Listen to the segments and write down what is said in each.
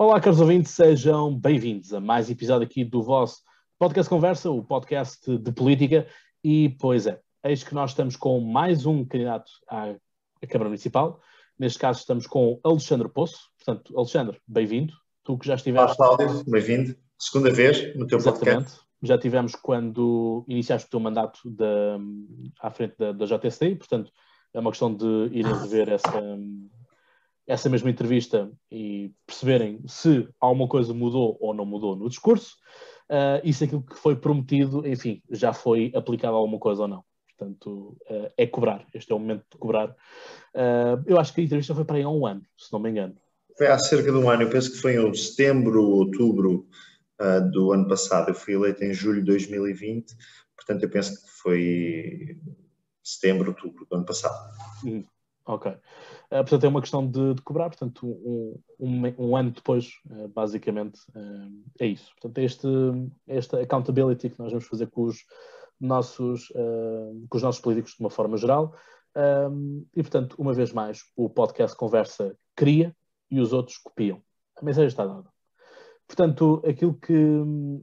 Olá, caros ouvintes, sejam bem-vindos a mais episódio aqui do vosso Podcast Conversa, o podcast de política. E, pois é, eis que nós estamos com mais um candidato à, Câmara Municipal. Neste caso, estamos com Alexandre Poço. Portanto, Alexandre, bem-vindo. Tu que já estiveste. Olá, Cláudio, bem-vindo. Segunda vez no teu Exatamente. podcast. Já tivemos quando iniciaste o teu mandato da, à frente da, da JSD, portanto, é uma questão de irem rever essa, essa mesma entrevista e perceberem se alguma coisa mudou ou não mudou no discurso uh, e se aquilo que foi prometido, enfim, já foi aplicado alguma coisa ou não. Portanto, uh, é cobrar. Este é o momento de cobrar. Uh, eu acho que a entrevista foi para aí há um ano, se não me engano. Foi há cerca de um ano, eu penso que foi em setembro, outubro uh, do ano passado. Eu fui eleito em julho de 2020, portanto, eu penso que foi setembro, outubro do ano passado. Hum, ok. Uh, portanto, é uma questão de, de cobrar, portanto, um, um, um ano depois, uh, basicamente, uh, é isso. Portanto, é este, esta accountability que nós vamos fazer com os nossos, com os nossos políticos de uma forma geral. Um, e, portanto, uma vez mais, o podcast Conversa cria e os outros copiam. A mensagem está dada. Portanto, aquilo que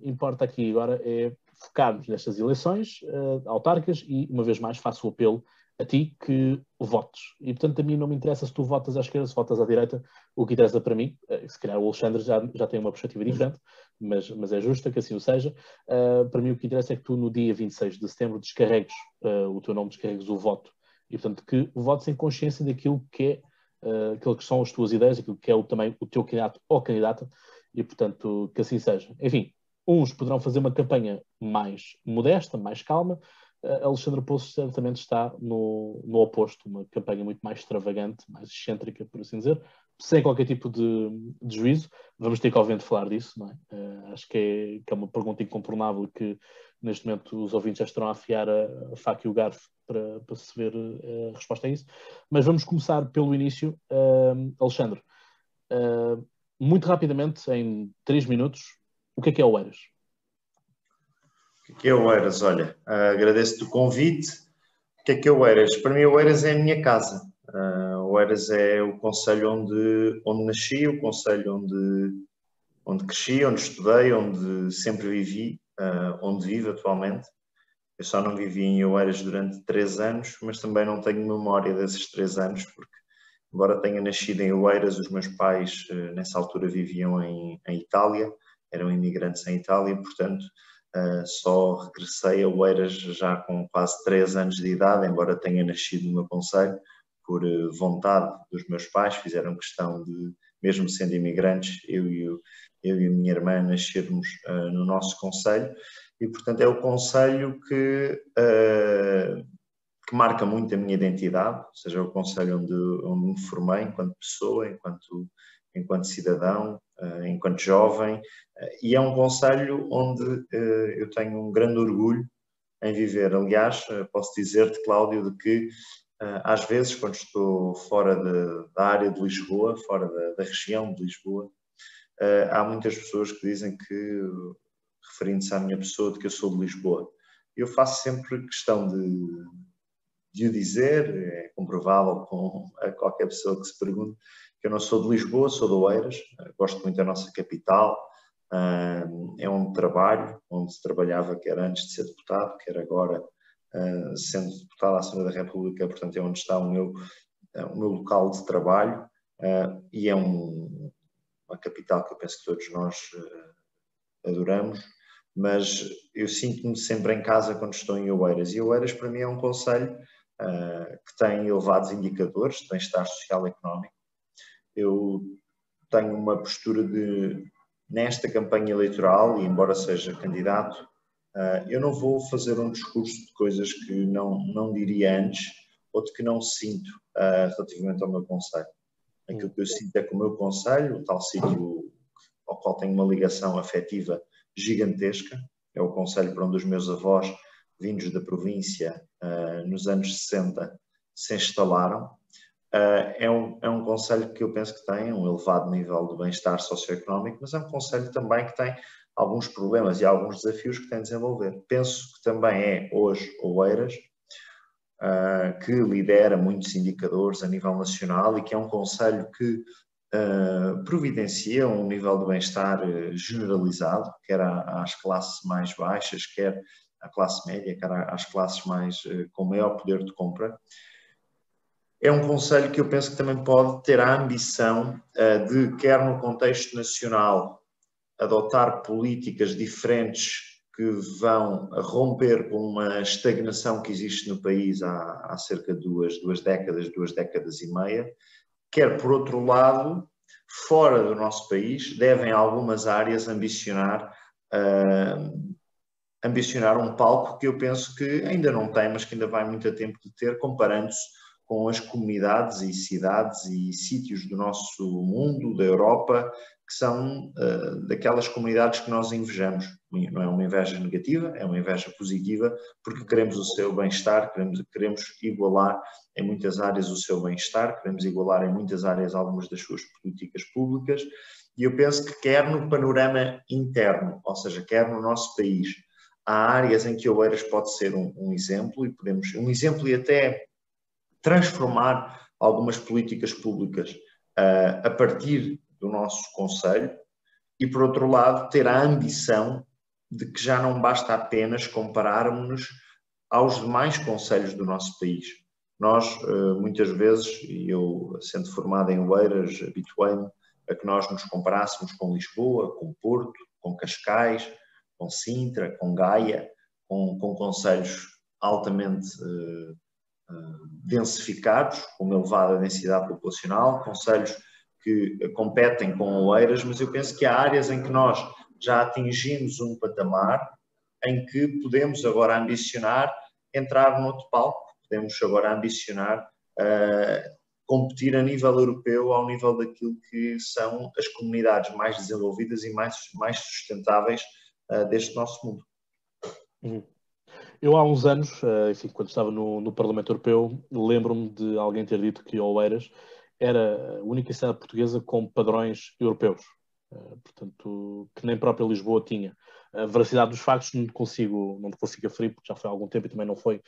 importa aqui agora é focarmos nestas eleições autárquicas e, uma vez mais, faço o apelo a ti que votes. E, portanto, a mim não me interessa se tu votas à esquerda, se votas à direita. O que interessa para mim, eh, se calhar o Alexandre já, já tem uma perspectiva diferente, mas, mas é justa que assim o seja. Uh, para mim, o que interessa é que tu, no dia 26 de setembro, descarregues uh, o teu nome, descarregues o voto. E, portanto, que votes em consciência daquilo que é, uh, aquilo que são as tuas ideias, aquilo que é o, também o teu candidato ou candidata, e, portanto, que assim seja. Enfim, uns poderão fazer uma campanha mais modesta, mais calma, Alexandre Poço certamente está no, no oposto, uma campanha muito mais extravagante, mais excêntrica, por assim dizer, sem qualquer tipo de, de juízo. Vamos ter que, obviamente, falar disso, não é? Uh, acho que é, que é, uma pergunta incontornável que, neste momento, os ouvintes já estarão a afiar a, a faca e o garfo para, para se ver uh, a resposta a isso. Mas vamos começar pelo início. Uh, Alexandre, muito rapidamente, em três minutos, o que é que é o Eras? O que é o Eiras? Olha, agradeço-te o convite. O que é que é o? Para mim, o Eiras é a minha casa. Uh, o Eiras é o conselho onde, onde nasci, o conselho onde, onde cresci, onde estudei, onde sempre vivi, uh, onde vivo atualmente. Eu só não vivi em Oeiras durante três anos, mas também não tenho memória desses três anos, porque, embora tenha nascido em Oeiras, os meus pais nessa altura viviam em, em Itália, eram imigrantes em Itália, portanto Uh, só regressei a Oeiras já com quase 3 anos de idade, embora tenha nascido no meu conselho, por uh, vontade dos meus pais, fizeram questão de, mesmo sendo imigrantes, eu e, eu, eu e a minha irmã nascermos uh, no nosso conselho, e portanto é o conselho que, que marca muito a minha identidade, ou seja, é o conselho onde, onde me formei enquanto pessoa, enquanto, enquanto cidadão, eh, enquanto jovem, eh, e é um conselho onde eh, eu tenho um grande orgulho em viver. Aliás, posso dizer-te, Cláudio, de que às vezes, quando estou fora de, da área de Lisboa, fora da, da, região de Lisboa, há muitas pessoas que dizem que, referindo-se à minha pessoa, de que eu sou de Lisboa. Eu faço sempre questão de, de o dizer, é comprovável com qualquer pessoa que se pergunte, eu não sou de Lisboa, sou de Oeiras, gosto muito da nossa capital, é onde trabalho, onde trabalhava quer antes de ser deputado, quer agora ah, sendo deputado à Assembleia da República, portanto é onde está o meu, o meu local de trabalho ah, e é um, uma capital que eu penso que todos nós ah, adoramos, mas eu sinto-me sempre em casa quando estou em Oeiras e Oeiras para mim é um conselho que tem elevados indicadores de bem-estar social e económico, eu tenho uma postura de, nesta campanha eleitoral, e embora seja candidato, ah, eu não vou fazer um discurso de coisas que não, não diria antes ou de que não sinto uh, relativamente ao meu conselho. Aquilo que eu sinto é que o meu conselho, o tal sítio ao qual tenho uma ligação afetiva gigantesca, é o conselho para onde os meus avós, vindos da província, uh, nos anos 60, se instalaram, Uh, é, um, é um conselho que eu penso que tem um elevado nível de bem-estar socioeconómico, mas é um conselho também que tem alguns problemas e alguns desafios que tem de desenvolver. Penso que também é hoje Oeiras, uh, que lidera muitos indicadores a nível nacional e que é um conselho que uh, providencia um nível de bem-estar generalizado, quer às classes mais baixas, quer à classe média, quer às classes mais com maior poder de compra. É um conselho que eu penso que também pode ter a ambição uh, de, quer no contexto nacional, adotar políticas diferentes que vão romper com uma estagnação que existe no país há, há cerca de duas, duas décadas, duas décadas e meia, quer por outro lado, fora do nosso país, devem algumas áreas ambicionar uh, ambicionar um palco que eu penso que ainda não tem, mas que ainda vai muito a tempo de ter, comparando-se com as comunidades e cidades e sítios do nosso mundo, da Europa, que são uh, daquelas comunidades que nós invejamos. Não é uma inveja negativa, é uma inveja positiva, porque queremos o seu bem-estar, queremos, queremos igualar em muitas áreas o seu bem-estar, queremos igualar em muitas áreas algumas das suas políticas públicas, e eu penso que quer no panorama interno, ou seja, quer no nosso país, há áreas em que Oeiras pode ser um, um exemplo, e podemos, um exemplo e até transformar algumas políticas públicas uh, a partir do nosso Conselho e, por outro lado, ter a ambição de que já não basta apenas compararmos-nos aos demais conselhos do nosso país. Nós, eh, muitas vezes, e eu sendo formado em Oeiras, habituei-me a que nós nos comparássemos com Lisboa, com Porto, com Cascais, com Sintra, com Gaia, com, com conselhos altamente uh, densificados, com uma elevada densidade populacional, conselhos que competem com Oeiras, mas eu penso que há áreas em que nós já atingimos um patamar em que podemos agora ambicionar entrar no outro palco, podemos agora ambicionar uh, competir a nível europeu ao nível daquilo que são as comunidades mais desenvolvidas e mais, mais sustentáveis uh, deste nosso mundo. Uhum. Eu há uns anos, uh, enfim, quando estava no, no Parlamento Europeu, lembro-me de alguém ter dito que Oeiras era a única cidade portuguesa com padrões europeus, uh, portanto, que nem própria Lisboa tinha. A veracidade dos factos não consigo, não consigo aferir, porque já foi há algum tempo e também não foi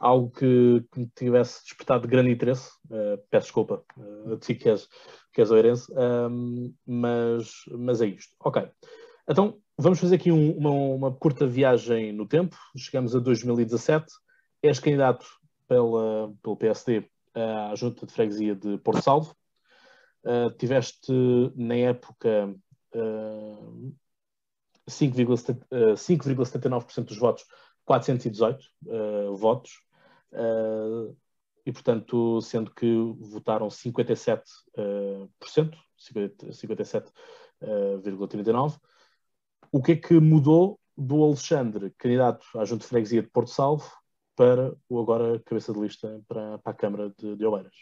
algo que, que me tivesse despertado grande interesse. Uh, peço desculpa uh, a ti que és, que és oeirense, mas, mas é isto. Ok. Então, vamos fazer aqui um, uma, uma curta viagem no tempo. Chegamos a 2017. És candidato pela, pelo PSD à Junta de Freguesia de Porto Salvo. Uh, tiveste, na época, uh, 5,79% uh, dos votos, 418 uh, votos, uh, e, portanto, sendo que votaram 57%, uh, 57,39%. O que é que mudou do Alexandre, candidato à Junta de Freguesia de Porto Salvo, para o agora cabeça de lista para, para a Câmara de, de Oeiras?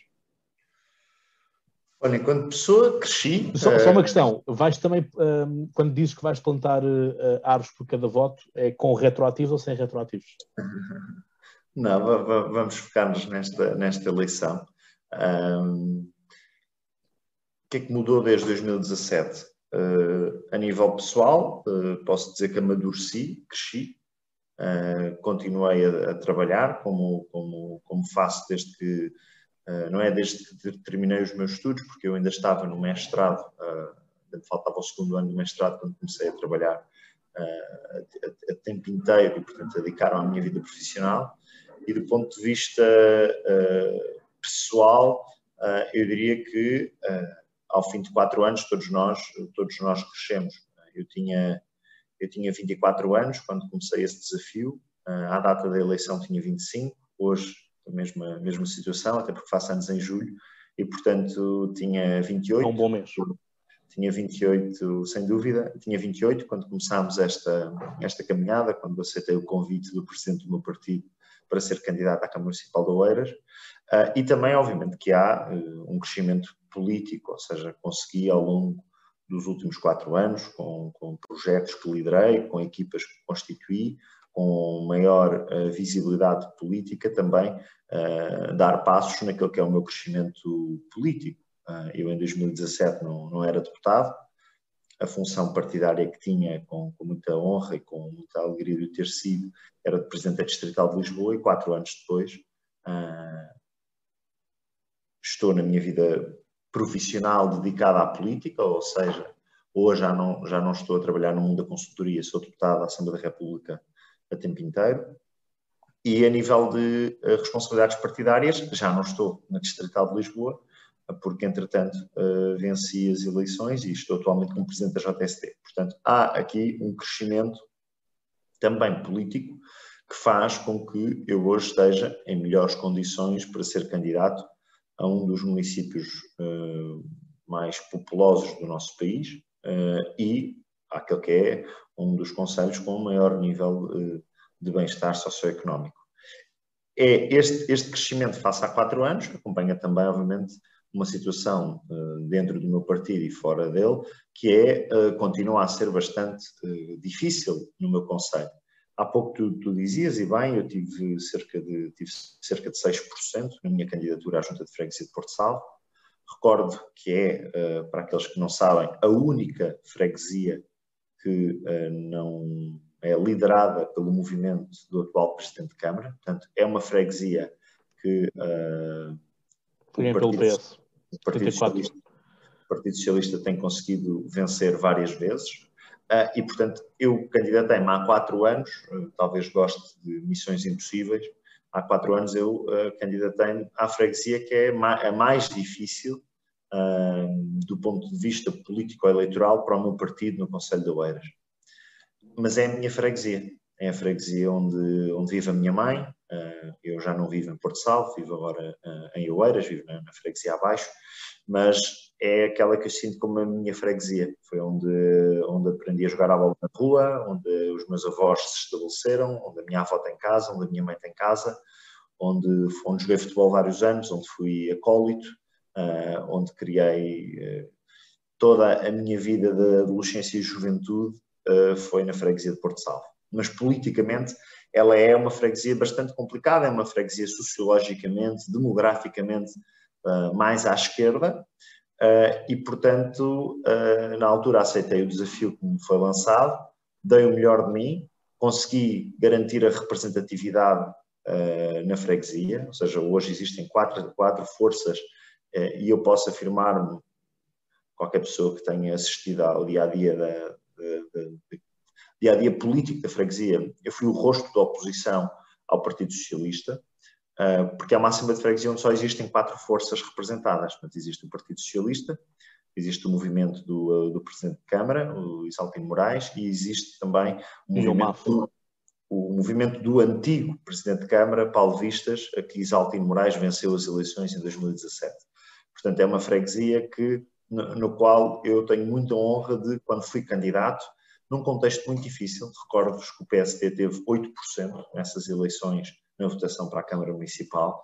Olha, enquanto pessoa, cresci. Só, só uma eh, questão: vais também, um, ehm, quando dizes que vais plantar uh, árvores por cada voto, é com retroativos ou sem retroativos? Não, vamos focar-nos nesta, nesta eleição. Um, ehm, o que é que mudou desde 2017? Uh, a nível pessoal, uh, posso dizer que amadureci, cresci, Uh, continuei a, a, trabalhar como, como, como faço desde que, não é desde que terminei os meus estudos, porque eu ainda estava no mestrado, ainda faltava o segundo ano do mestrado quando comecei a trabalhar a, a, tempo inteiro e, portanto, a dedicar à minha vida profissional. E do ponto de vista pessoal, eu diria que ao fim de quatro anos todos nós, todos nós crescemos. Eu tinha eu tinha 24 anos quando comecei esse desafio, ah, à data da eleição tinha 25, hoje a mesma, mesma situação, até porque faço anos em julho, e portanto tinha 28. É um bom mês. Tinha 28, sem dúvida, tinha 28 quando começámos esta, esta caminhada, quando aceitei o convite do presidente do meu partido para ser candidato à Câmara Municipal de Oeiras, uh, e também, obviamente, que há uh, um crescimento político, ou seja, consegui ao longo dos últimos quatro anos, com, com projetos que liderei, com equipas que constituí, com maior uh, visibilidade política também, uh, dar passos naquele que é o meu crescimento político. Uh, eu em 2017 não, não era deputado, a função partidária que tinha, com, com, muita honra e com muita alegria de ter sido, era de Presidente Distrital de Lisboa e quatro anos depois estou na minha vida profissional dedicado à política, ou seja, hoje já não, já não estou a trabalhar no mundo da consultoria, sou deputado da Assembleia da República a tempo inteiro. E a nível de uh, responsabilidades partidárias, já não estou na Distrital de Lisboa, porque entretanto uh, venci as eleições e estou atualmente como presidente da JST. Portanto, há aqui um crescimento também político que faz com que eu hoje esteja em melhores condições para ser candidato a um dos municípios uh, mais populosos do nosso país uh, e àquele que é um dos conselhos com o maior nível uh, de bem-estar socioeconómico. É este, este crescimento face há quatro anos, acompanha também, obviamente, uma situação dentro do meu partido e fora dele, que é, continua a ser bastante difícil no meu conselho. Há pouco tu, tu, dizias, e bem, eu tive cerca, de, tive cerca de 6% na minha candidatura à Junta de Freguesia de Porto Salvo. Recordo que é, uh, para aqueles que não sabem, a única freguesia que uh, não é liderada pelo movimento do atual Presidente de Câmara. Portanto, é uma freguesia que uh, o, Partido, o, Partido Socialista, o Partido Socialista tem conseguido vencer várias vezes. Uh, e, portanto, eu candidatei-me há quatro anos, uh, talvez goste de missões impossíveis, há quatro anos eu uh, candidatei-me à freguesia que é ma a mais difícil do ponto de vista político-eleitoral para o meu partido no Conselho de Oeiras. Mas é a minha freguesia, é a freguesia onde, onde vive a minha mãe, eu já não vivo em Porto Salvo, vivo agora em Oeiras, vivo na, na freguesia abaixo, mas é aquela que eu sinto como a minha freguesia. Foi onde, onde aprendi a jogar à bola na rua, onde os meus avós se estabeleceram, onde a minha avó tem casa, onde a minha mãe tem casa, onde, onde joguei futebol vários anos, onde fui acólito, uh, onde criei uh, toda a minha vida de adolescência e juventude uh, foi na freguesia de Porto Salvo. Mas politicamente ela é uma freguesia bastante complicada, é uma freguesia sociologicamente, demograficamente mais à esquerda, Uh, e, portanto, uh, na altura aceitei o desafio que me foi lançado, dei o melhor de mim, consegui garantir a representatividade uh, na freguesia, ou seja, hoje existem quatro, quatro forças e eu posso afirmar-me, qualquer pessoa que tenha assistido ao dia-a-dia -dia dia-a-dia político da freguesia, eu fui o rosto da oposição ao Partido Socialista, porque é uma Assembleia de Freguesia onde só existem quatro forças representadas. Portanto, existe o Partido Socialista, existe o movimento do, ah, do Presidente de Câmara, o Isaltino Moraes, e existe também o movimento, do, o movimento do antigo Presidente de Câmara, Paulo Vistas, a que Isaltino Moraes venceu as eleições em 2017. Portanto, é uma freguesia que, no, no qual eu tenho muita honra de, quando fui candidato, num contexto muito difícil, recordo-vos que o PSD teve 8% nessas eleições na votação para a Câmara Municipal,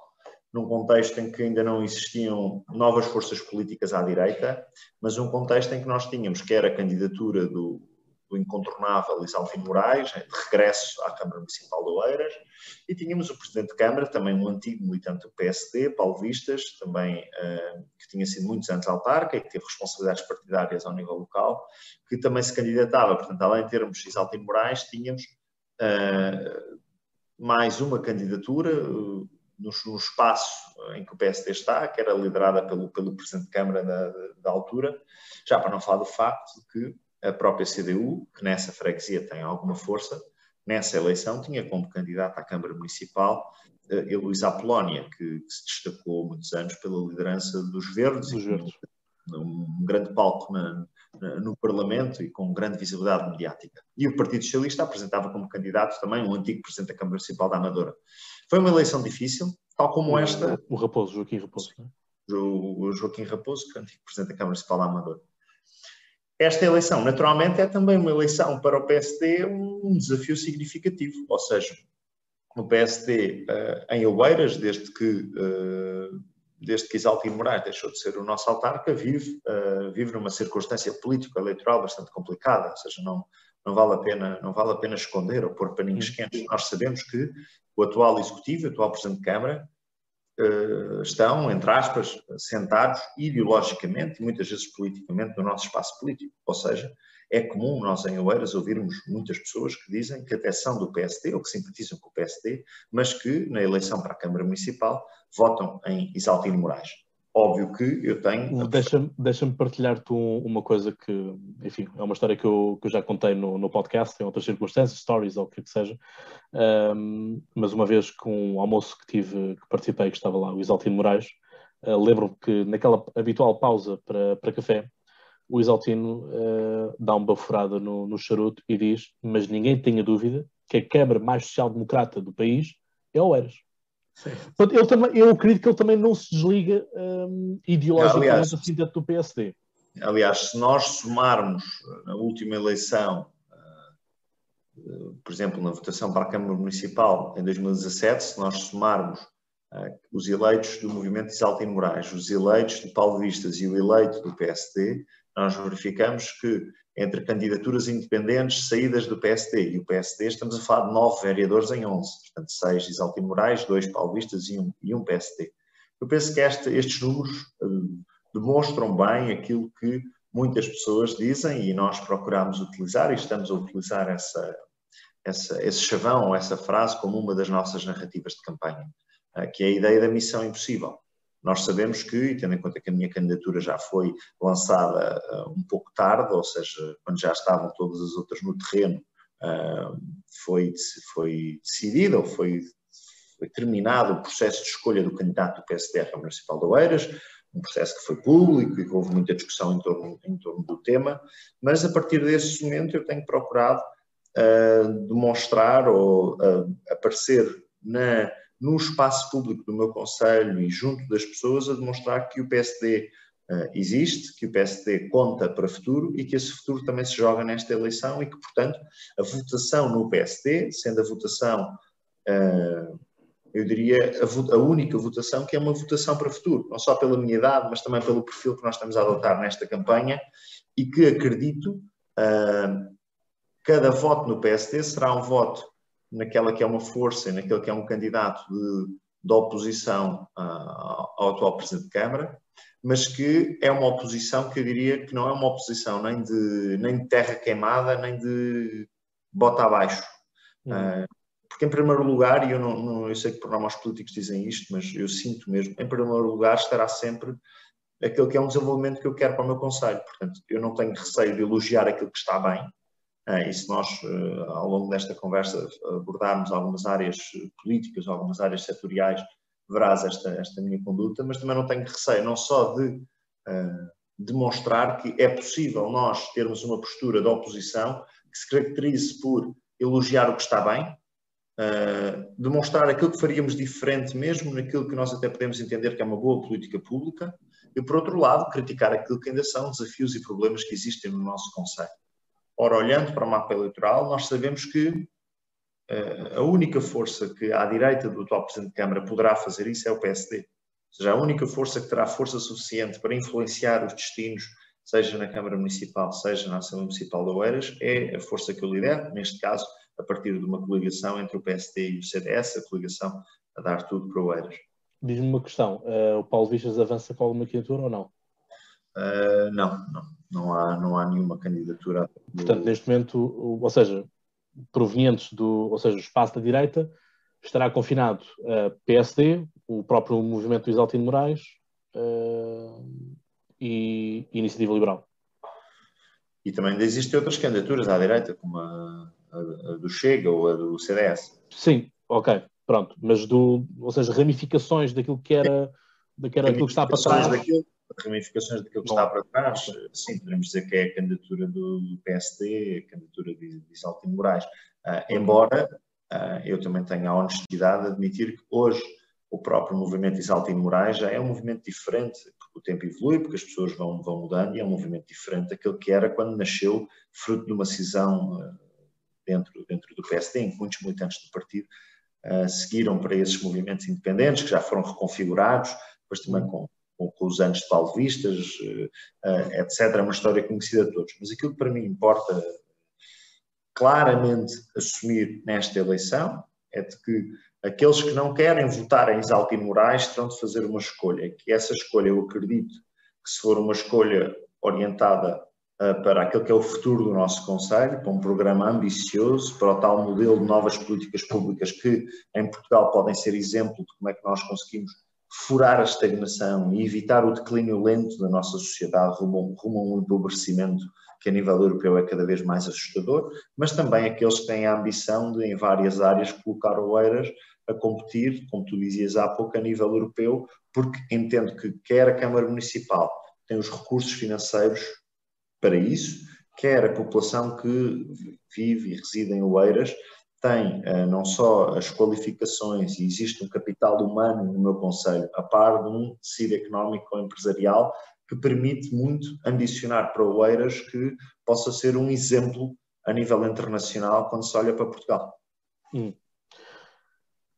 num contexto em que ainda não existiam novas forças políticas à direita, mas um contexto em que nós tínhamos quer a candidatura do, do incontornável Isalfino Moraes, de regresso à Câmara Municipal de Oeiras, e tínhamos o Presidente de Câmara, também um antigo militante do PSD, Paulo Vistas, também uh, que tinha sido muitos anos autarca e que teve responsabilidades partidárias ao nível local, que também se candidatava. Portanto, além de termos Isalfino Moraes, tínhamos uh, mais uma candidatura uh, no, no, espaço em que o PSD está, que era liderada pelo, pelo Presidente de Câmara da, da altura, já para não falar do facto de que a própria CDU, que nessa freguesia tem alguma força, nessa eleição tinha como candidato à Câmara Municipal uh, Heloísa Apolónia, que, que, se destacou muitos anos pela liderança dos Verdes, dos Verdes. Um, um grande palco na, no Parlamento e com grande visibilidade mediática. E o Partido Socialista apresentava como candidato também um antigo Presidente da Câmara Municipal da Amadora. Foi uma eleição difícil, tal como esta. O Raposo, Joaquim Raposo. É? O Joaquim Raposo, que é o antigo Presidente da Câmara Municipal da Amadora. Esta eleição, naturalmente, é também uma eleição para o PSD um desafio significativo, ou seja, o PSD eh, em Oeiras, desde que uh, desde que Isaltino Moraes deixou de ser o nosso autarca, vive, uh, vive numa circunstância político-eleitoral bastante complicada, ou seja, não, não, vale a pena, não vale a pena esconder ou pôr paninhos quentes. Nós sabemos que o atual Executivo, o atual Presidente de Câmara, uh, estão, entre aspas, sentados ideologicamente e muitas vezes politicamente no nosso espaço político, ou seja, é comum nós em Oeiras ouvirmos muitas pessoas que dizem que até são do PSD ou que simpatizam com o PSD, mas que na eleição para a Câmara Municipal votam em Isaltino Moraes. óbvio que eu tenho. Deixa-me deixa partilhar-te uma coisa que, enfim, é uma história que eu, que eu já contei no, no podcast, em outras circunstâncias, stories ou o que que seja. Um, mas uma vez com um almoço que tive, que participei, que estava lá o Isaltino Moraes, uh, lembro-me que naquela habitual pausa para, para café, o Isaltino uh, dá uma baforada no, no charuto e diz: Mas ninguém tenha dúvida que a Câmara mais social-democrata do país é o Eras. Portanto, ele também, eu acredito que ele também não se desliga um, ideologicamente aliás, assim dentro do PSD. Aliás, se nós somarmos na última eleição, uh, por exemplo, na votação para a Câmara Municipal em 2017, se nós somarmos uh, os eleitos do movimento Exalta Moraes, os eleitos de Paulo Vistas e o eleito do PSD, nós verificamos que entre candidaturas independentes saídas do PSD e o PSD, estamos a falar de nove vereadores em onze, portanto seis Isaltino Moraes, dois paulistas e um, e um PSD. Eu penso que este, estes números uh, demonstram bem aquilo que muitas pessoas dizem e nós procuramos utilizar e estamos a utilizar essa, essa, esse chavão, essa frase como uma das nossas narrativas de campanha, uh, que é a ideia da missão impossível. Nós sabemos que, e tendo em conta que a minha candidatura já foi lançada uh, um pouco tarde, ou seja, quando já estavam todas as outras no terreno, uh, foi, foi decidida ou foi, foi, terminado o processo de escolha do candidato do PSD à Câmara Municipal de Oeiras, um processo que foi público e que houve muita discussão em torno, em torno do tema, mas a partir desse momento eu tenho procurado uh, demonstrar ou aparecer na no espaço público do meu Conselho e junto das pessoas a demonstrar que o PSD uh, eh, existe, que o PSD conta para futuro e que esse futuro também se joga nesta eleição e que, portanto, a votação no PSD, sendo a votação, uh, eu diria, a, a, única votação que é uma votação para o futuro, não só pela minha idade, mas também pelo perfil que nós estamos a adotar nesta campanha e que acredito, uh, cada voto no PSD será um voto naquela que é uma força, naquele que é um candidato de, de oposição uh, ao atual Presidente de Câmara, mas que é uma oposição que eu diria que não é uma oposição nem de, nem de terra queimada, nem de bota abaixo. Uhum. Uh, porque, em primeiro lugar, e eu, não, não, eu sei que por nós políticos dizem isto, mas eu sinto mesmo, em primeiro lugar estará sempre aquele que é um desenvolvimento que eu quero para o meu Conselho. Portanto, eu não tenho receio de elogiar aquilo que está bem, e se nós, eh, ao longo desta conversa, abordarmos algumas áreas políticas, algumas áreas setoriais, verás esta, esta minha conduta, mas também não tenho receio, não só de uh, demonstrar que é possível nós termos uma postura de oposição que se caracterize por elogiar o que está bem, uh, demonstrar aquilo que faríamos diferente mesmo naquilo que nós até podemos entender que é uma boa política pública, e por outro lado, criticar aquilo que ainda são desafios e problemas que existem no nosso Conselho. Ora, olhando para o mapa eleitoral, nós sabemos que uh, a única força que à direita do atual Presidente de Câmara poderá fazer isso é o PSD. Ou seja, a única força que terá força suficiente para influenciar os destinos, seja na Câmara Municipal, seja na Assembleia Municipal de Oeiras, é a força que eu lidero, neste caso, a partir de uma coligação entre o PSD e o CDS, a coligação a dar tudo para Oeiras. Diz-me uma questão, uh, o Paulo Vistas avança com alguma candidatura ou não? Uh, não, não, não há, não há nenhuma candidatura. Portanto, neste momento, ou seja, provenientes do, ou seja, o espaço da direita, estará confinado a PSD, o próprio movimento do Isaltino Moraes uh, e Iniciativa Liberal. E também existem outras candidaturas à direita, como a, a, a, do Chega ou a do CDS. Sim, ok, pronto. Mas do, ou seja, ramificações daquilo que era, daquilo, que está para trás. Daquilo, ramificações daquilo que está para trás, sim, podemos dizer que é a candidatura do, do PSD, a candidatura de, de Isaltino Moraes. Uh, embora uh, eu também tenha a honestidade de admitir que hoje o próprio movimento Isaltino Moraes já é um movimento diferente, porque o tempo evolui, porque as pessoas vão, vão mudando e é um movimento diferente daquele que era quando nasceu, fruto de uma cisão uh, dentro, dentro do PSD, em que muitos militantes do partido seguiram para esses movimentos independentes, que já foram reconfigurados, depois também com com, com os anos de Paulo Vistas, uh, eh, etc. É uma história conhecida de todos. Mas aquilo que para mim importa claramente assumir nesta eleição é de que aqueles que não querem votar em Isaltino Moraes terão de fazer uma escolha, que essa escolha eu acredito que se for uma escolha orientada uh, para aquilo que é o futuro do nosso Conselho, para um programa ambicioso, para o tal modelo de novas políticas públicas que em Portugal podem ser exemplo de como é que nós conseguimos furar a estagnação e evitar o declínio lento da nossa sociedade rumo, a um empobrecimento que a nível europeu é cada vez mais assustador, mas também aqueles que têm a ambição de, em várias áreas, colocar Oeiras a competir, como tu dizias há pouco, a nível europeu, porque entendo que quer a Câmara Municipal tem os recursos financeiros para isso, quer a população que vive e reside em Oeiras tem uh, não só as qualificações e existe um capital humano no meu conselho, a par de um tecido económico ou empresarial que permite muito ambicionar para Oeiras que possa ser um exemplo a nível internacional quando se olha para Portugal. Hum.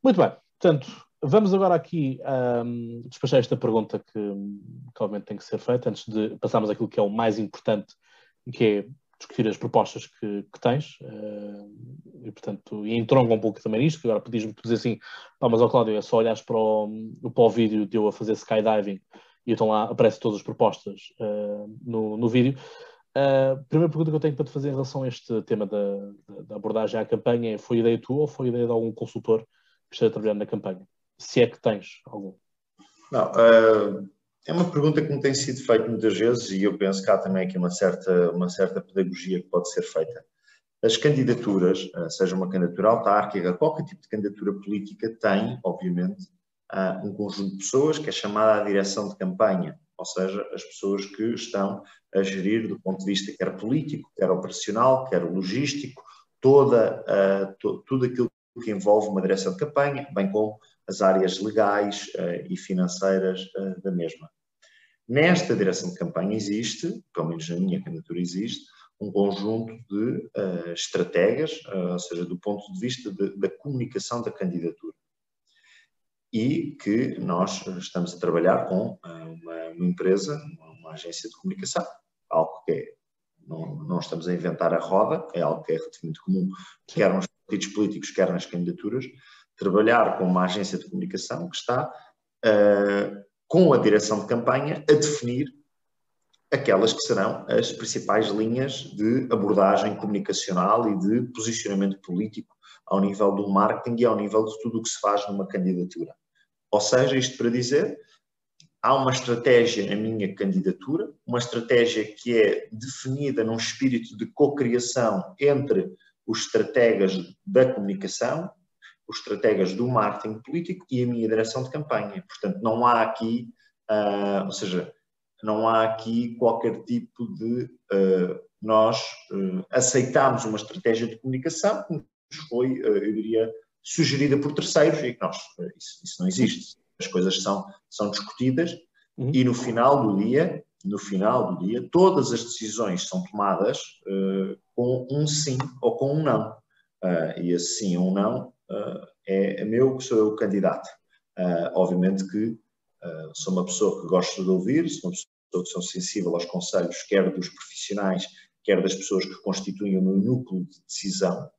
Muito bem. Portanto, vamos agora aqui um, despachar esta pergunta que, que obviamente tem que ser feita antes de passarmos aquilo que é o mais importante, que é discutir as propostas que, que tens uh, e, portanto, entronca um pouco também isto, que agora pedis-me dizer assim, pá, mas ó Cláudio, é só olhares para o, para o vídeo de eu a fazer skydiving e então lá aparecem todas as propostas uh, no, no vídeo. A uh, primeira pergunta que eu tenho para te fazer em relação a este tema da, da abordagem à campanha é, foi ideia tua ou foi ideia de algum consultor que esteja a trabalhar na campanha? Se é que tens algum. Não, é uma pergunta que me tem sido feita muitas vezes e eu penso que há também aqui uma certa, uma certa pedagogia que pode ser feita. As candidaturas, eh, seja uma candidatura autárquica, qualquer tipo de candidatura política, tem, obviamente, eh, um conjunto de pessoas que é chamada a direção de campanha, ou seja, as pessoas que estão a gerir do ponto de vista quer político, quer operacional, quer logístico, toda, eh, tudo aquilo que envolve uma direção de campanha, bem como as áreas legais uh, e financeiras uh, da mesma. Nesta direção de campanha existe, pelo menos na minha candidatura existe, um conjunto de uh, estratégias, ou seja, do ponto de vista de, da comunicação da candidatura. E que nós estamos a trabalhar com uma, uma empresa, uma, uma, agência de comunicação, algo que é, não, não, estamos a inventar a roda, é algo que é relativamente comum, quer nos partidos políticos, quer nas candidaturas, trabalhar com uma agência de comunicação que está uh, com a direção de campanha a definir aquelas que serão as principais linhas de abordagem comunicacional e de posicionamento político ao nível do marketing e ao nível de tudo o que se faz numa candidatura. Ou seja, isto para dizer, há uma estratégia na minha candidatura, uma estratégia que é definida num espírito de cocriação entre os estrategas da comunicação os estrategas do marketing político e a minha direção de campanha. Portanto, não há aqui, uh, ou seja, não há aqui qualquer tipo de uh, nós uh, uma estratégia de comunicação que nos foi, eu diria, sugerida por terceiros e que nós, isso, isso, não existe. As coisas são, são discutidas uhum. e no final do dia, no final do dia, todas as decisões são tomadas com um sim ou com um não. e esse sim ou um não uh, é, é meu, sou eu o candidato. Uh, obviamente que uh, sou uma pessoa que gosta de ouvir, sou uma pessoa que sou sensível aos conselhos, quer dos profissionais, quer das pessoas que constituem o meu núcleo de decisão,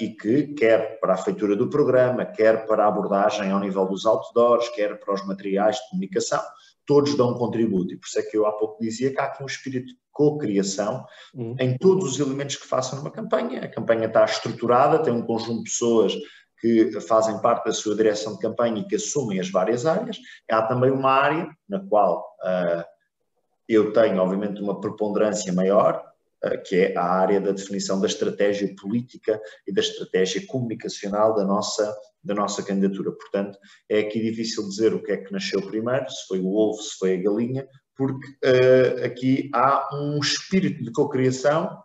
e que, quer para a feitura do programa, quer para a abordagem ao nível dos outdoors, quer para os materiais de comunicação, todos dão um contributo. E por isso é que eu há pouco dizia que há aqui um espírito de co-criação uhum. em todos os elementos que façam numa campanha. A campanha está estruturada, tem um conjunto de pessoas que fazem parte da sua direção de campanha e que assumem as várias áreas. Há também uma área na qual uh, eu tenho, obviamente, uma preponderância maior, que é a área da definição da estratégia política e da estratégia comunicacional da nossa da nossa candidatura. Portanto, é aqui difícil dizer o que é que nasceu primeiro, se foi o ovo, se foi a galinha, porque uh, aqui há um espírito de cocriação.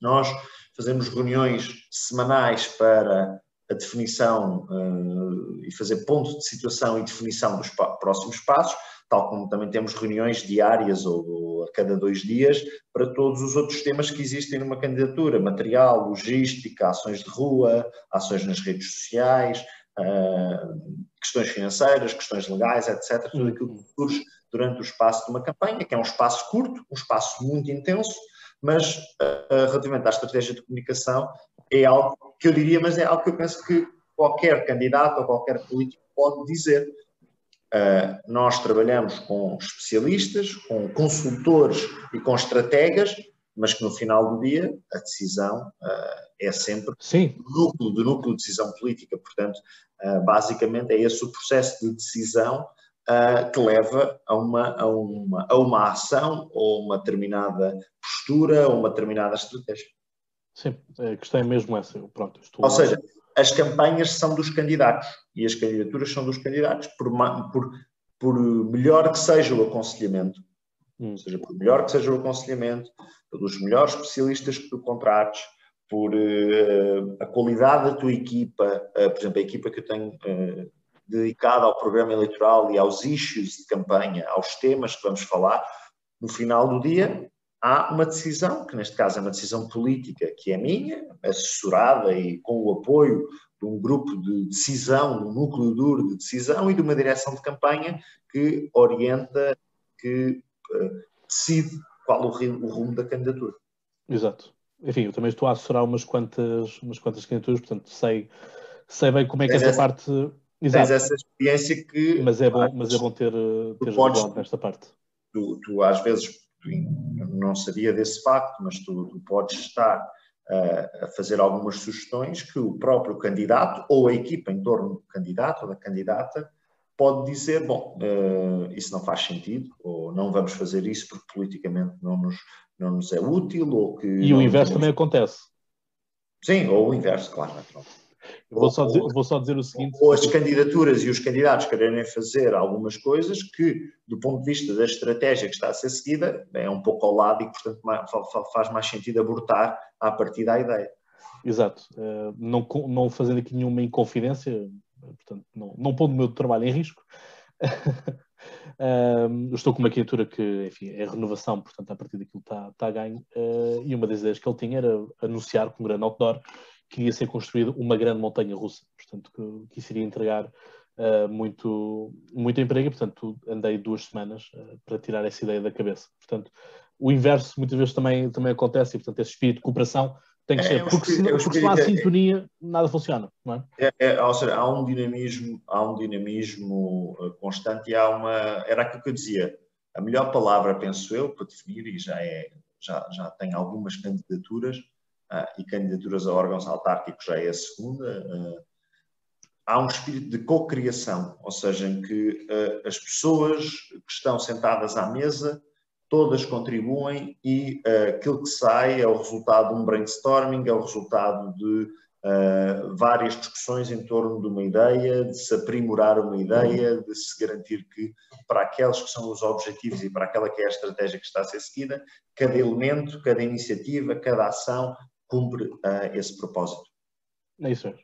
Nós fazemos reuniões semanais para a definição uh, e fazer ponto de situação e definição dos próximos passos, tal como também temos reuniões diárias ou, a cada dois dias para todos os outros temas que existem numa candidatura, material, logística, ações de rua, ações nas redes sociais, uh, questões financeiras, questões legais, etc. Tudo aquilo que surge durante o espaço de uma campanha, que é um espaço curto, um espaço muito intenso, mas uh, relativamente à estratégia de comunicação é algo que eu diria, mas é algo que eu penso que qualquer candidato ou qualquer político pode dizer. Uh, nós trabalhamos com especialistas, com consultores e com estrategas, mas que no final do dia a decisão uh, é sempre Sim. do núcleo, do núcleo de decisão política. Portanto, uh, basicamente é esse o processo de decisão que leva a uma, a, uma, a uma ação ou uma determinada postura ou uma determinada estratégia. Sim, a questão é mesmo essa. Pronto, ou seja, as campanhas são dos candidatos e as candidaturas são dos candidatos, por, por, por melhor que seja o aconselhamento, ou seja, por melhor que seja o aconselhamento, pelos melhores especialistas que tu contrates, por uh, a qualidade da tua equipa, uh, por exemplo, a equipa que eu tenho uh, dedicada ao programa eleitoral e aos issues de campanha, aos temas que vamos falar, no final do dia há uma decisão, que neste caso é uma decisão política, que é minha, assessorada e com o apoio de um grupo de decisão, um núcleo duro de decisão e de uma direção de campanha que orienta, que uh, decide qual o, o rumo da candidatura. Exato. Enfim, eu também estou a assessorar umas quantas, umas quantas candidaturas, portanto sei, sei bem como é que essa, essa parte. Exato. Tens essa experiência que. Mas é bom, mas é bom ter, ter podes, nesta parte. Tu, tu às vezes não sabia desse facto, mas tu, tu podes estar uh, a fazer algumas sugestões que o próprio candidato ou a equipa em torno do candidato ou da candidata pode dizer, bom, uh, isso não faz sentido, ou não vamos fazer isso porque politicamente não nos, não nos é útil, ou que... E o inverso também acontece. Sim, ou o inverso, claro. Naturalmente. Vou só, dizer, vou só dizer o seguinte: ou as candidaturas e os candidatos quererem fazer algumas coisas que, do ponto de vista da estratégia que está a ser seguida, é um pouco ao lado e, portanto, faz mais sentido abortar a partir da ideia. Exato. Eh, não, não fazendo aqui nenhuma inconfidência, portanto, não, não pondo o meu trabalho em risco. Estou com uma criatura que, enfim, é renovação, portanto, a partir daquilo está, a ganho. Uh, e uma das ideias que ele tinha era anunciar com um grande outdoor que ia ser construída uma grande montanha russa, portanto, que, que isso iria entregar uh, muito, muito emprego e, portanto, andei duas semanas uh, para tirar essa ideia da cabeça. Portanto, o inverso muitas vezes também, também acontece e, portanto, esse espírito de cooperação tem que é, ser, é porque, se, porque se não há é, sintonia, nada funciona, não é? é? É, ou seja, há um dinamismo, há um dinamismo uh, constante e há uma, era aquilo que eu dizia, a melhor palavra, penso eu, para definir, e já é, já, já tem algumas candidaturas, e candidaturas a órgãos autárquicos já é a segunda, uh, há um espírito de cocriação, ou seja, em que uh, as pessoas que estão sentadas à mesa todas contribuem e uh, aquilo que sai é o resultado de um brainstorming, é o resultado de uh, várias discussões em torno de uma ideia, de se aprimorar uma ideia, de se garantir que para aqueles que são os objetivos e para aquela que é a estratégia que está a ser seguida, cada elemento, cada iniciativa, cada ação cumpre uh, esse propósito. É isso mesmo.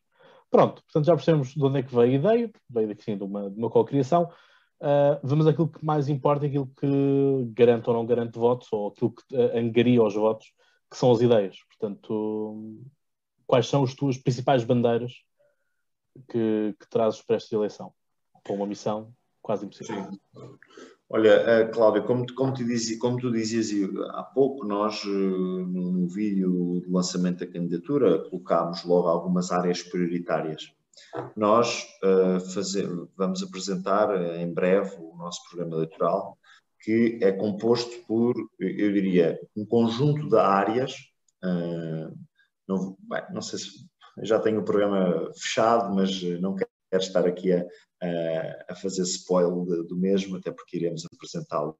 Pronto, portanto já percebemos de onde é que veio a ideia, veio daqui sim, de uma, de uma co-criação. Uh, vamos àquilo que mais importa, aquilo que garante ou não garante votos, ou aquilo que uh, angaria os votos, que são as ideias. Portanto, quais são as tuas principais bandeiras que, que trazes para esta eleição? Com uma missão quase impossível. Sim. Olha, eh, Cláudio, como, como, dizias, como tu dizias há pouco, nós eh, no, no vídeo de lançamento da candidatura colocámos logo algumas áreas prioritárias. Nós uh, fazer, vamos apresentar em breve o nosso programa eleitoral, que é composto por, eu diria, um conjunto de áreas. Uh, não, bem, não sei se já tenho o programa fechado, mas não quero quero estar aqui a, a, a fazer spoiler do mesmo, até porque iremos apresentá-lo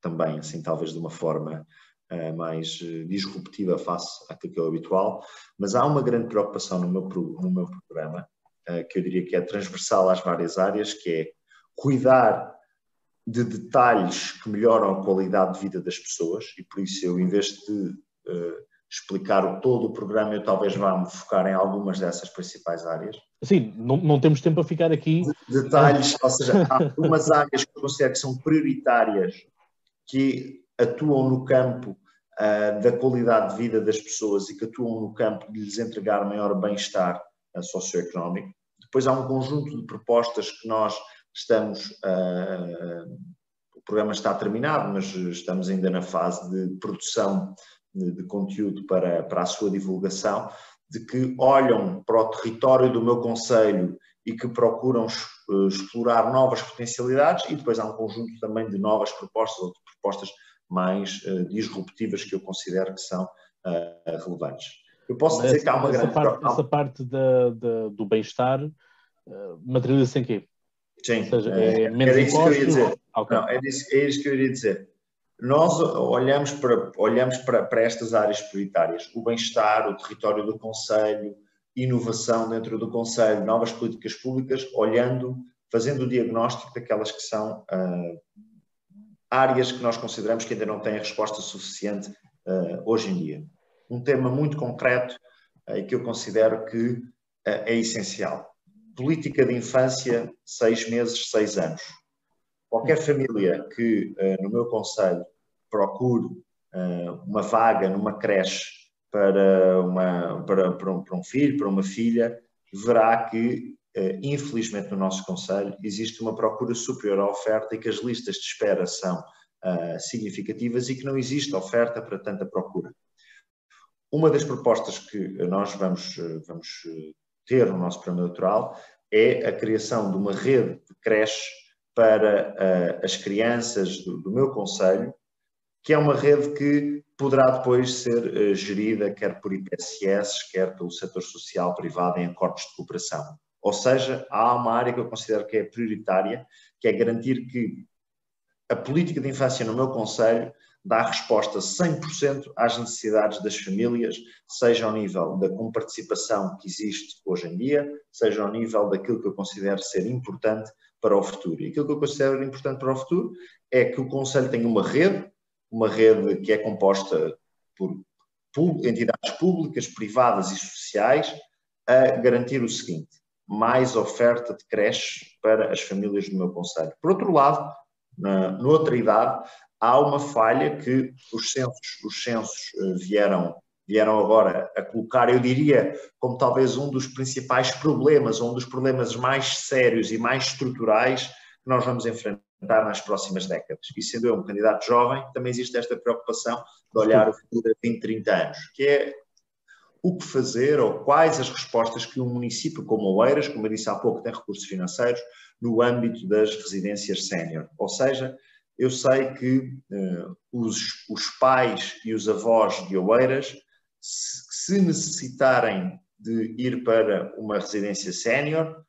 também, assim, talvez de uma forma uh, mais eh, disruptiva face àquilo que é o habitual. Mas há uma grande preocupação no meu, no meu programa, uh, que eu diria que é transversal às várias áreas, que é cuidar de detalhes que melhoram a qualidade de vida das pessoas, e por isso eu, em vez de uh, explicar todo o programa, eu talvez vá me focar em algumas dessas principais áreas. Sim, não, não temos tempo a ficar aqui. Detalhes, ou seja, há algumas áreas que eu considero que são prioritárias, que atuam no campo uh, da qualidade de vida das pessoas e que atuam no campo de lhes entregar maior bem-estar uh, socioeconómico. Depois há um conjunto de propostas que nós estamos. Uh, o programa está terminado, mas estamos ainda na fase de produção de conteúdo para, para a sua divulgação, de que olham para o território do meu conselho e que procuram eh, explorar novas potencialidades e depois há um conjunto também de novas propostas ou de propostas mais uh, disruptivas que eu considero que são uh, relevantes. Eu posso dizer que há uma grande... Parte, essa parte da, da, do bem-estar uh, materializa-se em quê? Sim, seja, é, é menos era isso que eu ia dizer. Okay. Não, é, isso, é isso que eu iria dizer. Nós olhamos para, olhamos para, para estas áreas prioritárias, o bem-estar, o território do Conselho, inovação dentro do Conselho, novas políticas públicas, olhando, fazendo o diagnóstico daquelas que são uh, áreas que nós consideramos que ainda não têm resposta suficiente uh, hoje em dia. Um tema muito concreto uh, e que eu considero que é essencial. Política de infância, seis meses, seis anos. Qualquer família que no meu Conselho procure uma vaga numa creche para, uma, para, para, um, para um filho, para uma filha, verá que, eh, infelizmente, no nosso Conselho existe uma procura superior à oferta e que as listas de espera são significativas e que não existe oferta para tanta procura. Uma das propostas que nós vamos, vamos ter no nosso programa eleitoral é a criação de uma rede de creches para uh, as crianças do, do meu Conselho, que é uma rede que poderá depois ser uh, gerida quer por IPSS, quer pelo setor social privado em acordos de cooperação. Ou seja, há uma área que eu considero que é prioritária, que é garantir que a política de infância no meu Conselho dá resposta 100% às necessidades das famílias, seja ao nível da comparticipação que existe hoje em dia, seja ao nível daquilo que eu considero ser importante para o futuro. E aquilo que eu considero importante para o futuro é que o Conselho tenha uma rede uma rede que é composta por entidades públicas, privadas e sociais, a garantir o seguinte: mais oferta de creches para as famílias do meu conselho. Por outro lado, na, noutra idade, há uma falha que os censos, os censos eh, vieram, vieram agora a colocar, eu diria, como talvez um dos principais problemas, um dos problemas mais sérios e mais estruturais que nós vamos enfrentar nas próximas décadas. E sendo eu um candidato jovem, também existe esta preocupação de olhar o futuro a 20, 30 anos, que é o que fazer ou quais as respostas que um município como Oeiras, como eu disse há pouco, tem recursos financeiros no âmbito das residências sénior. Ou seja, eu sei que uh, os, os pais e os avós de Oeiras, se, necessitarem de ir para uma residência sénior,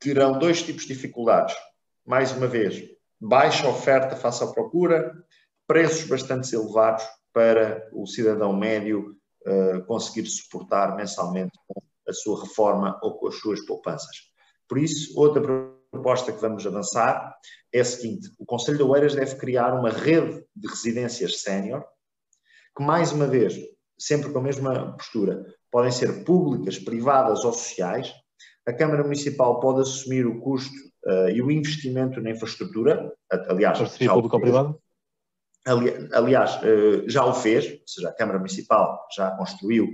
terão dois tipos de dificuldades mais uma vez, baixa oferta face à procura, preços bastante elevados para o cidadão médio uh, conseguir suportar mensalmente com a sua reforma ou com as suas poupanças. Por isso, outra proposta que vamos avançar é a seguinte: o Conselho de Oeiras deve criar uma rede de residências sénior, que, mais uma vez, sempre com a mesma postura, podem ser públicas, privadas ou sociais. A Câmara Municipal pode assumir o custo uh, e o investimento na infraestrutura, aliás, Parceria público-privada? Ali, aliás, uh, já o fez, ou seja, a Câmara Municipal já construiu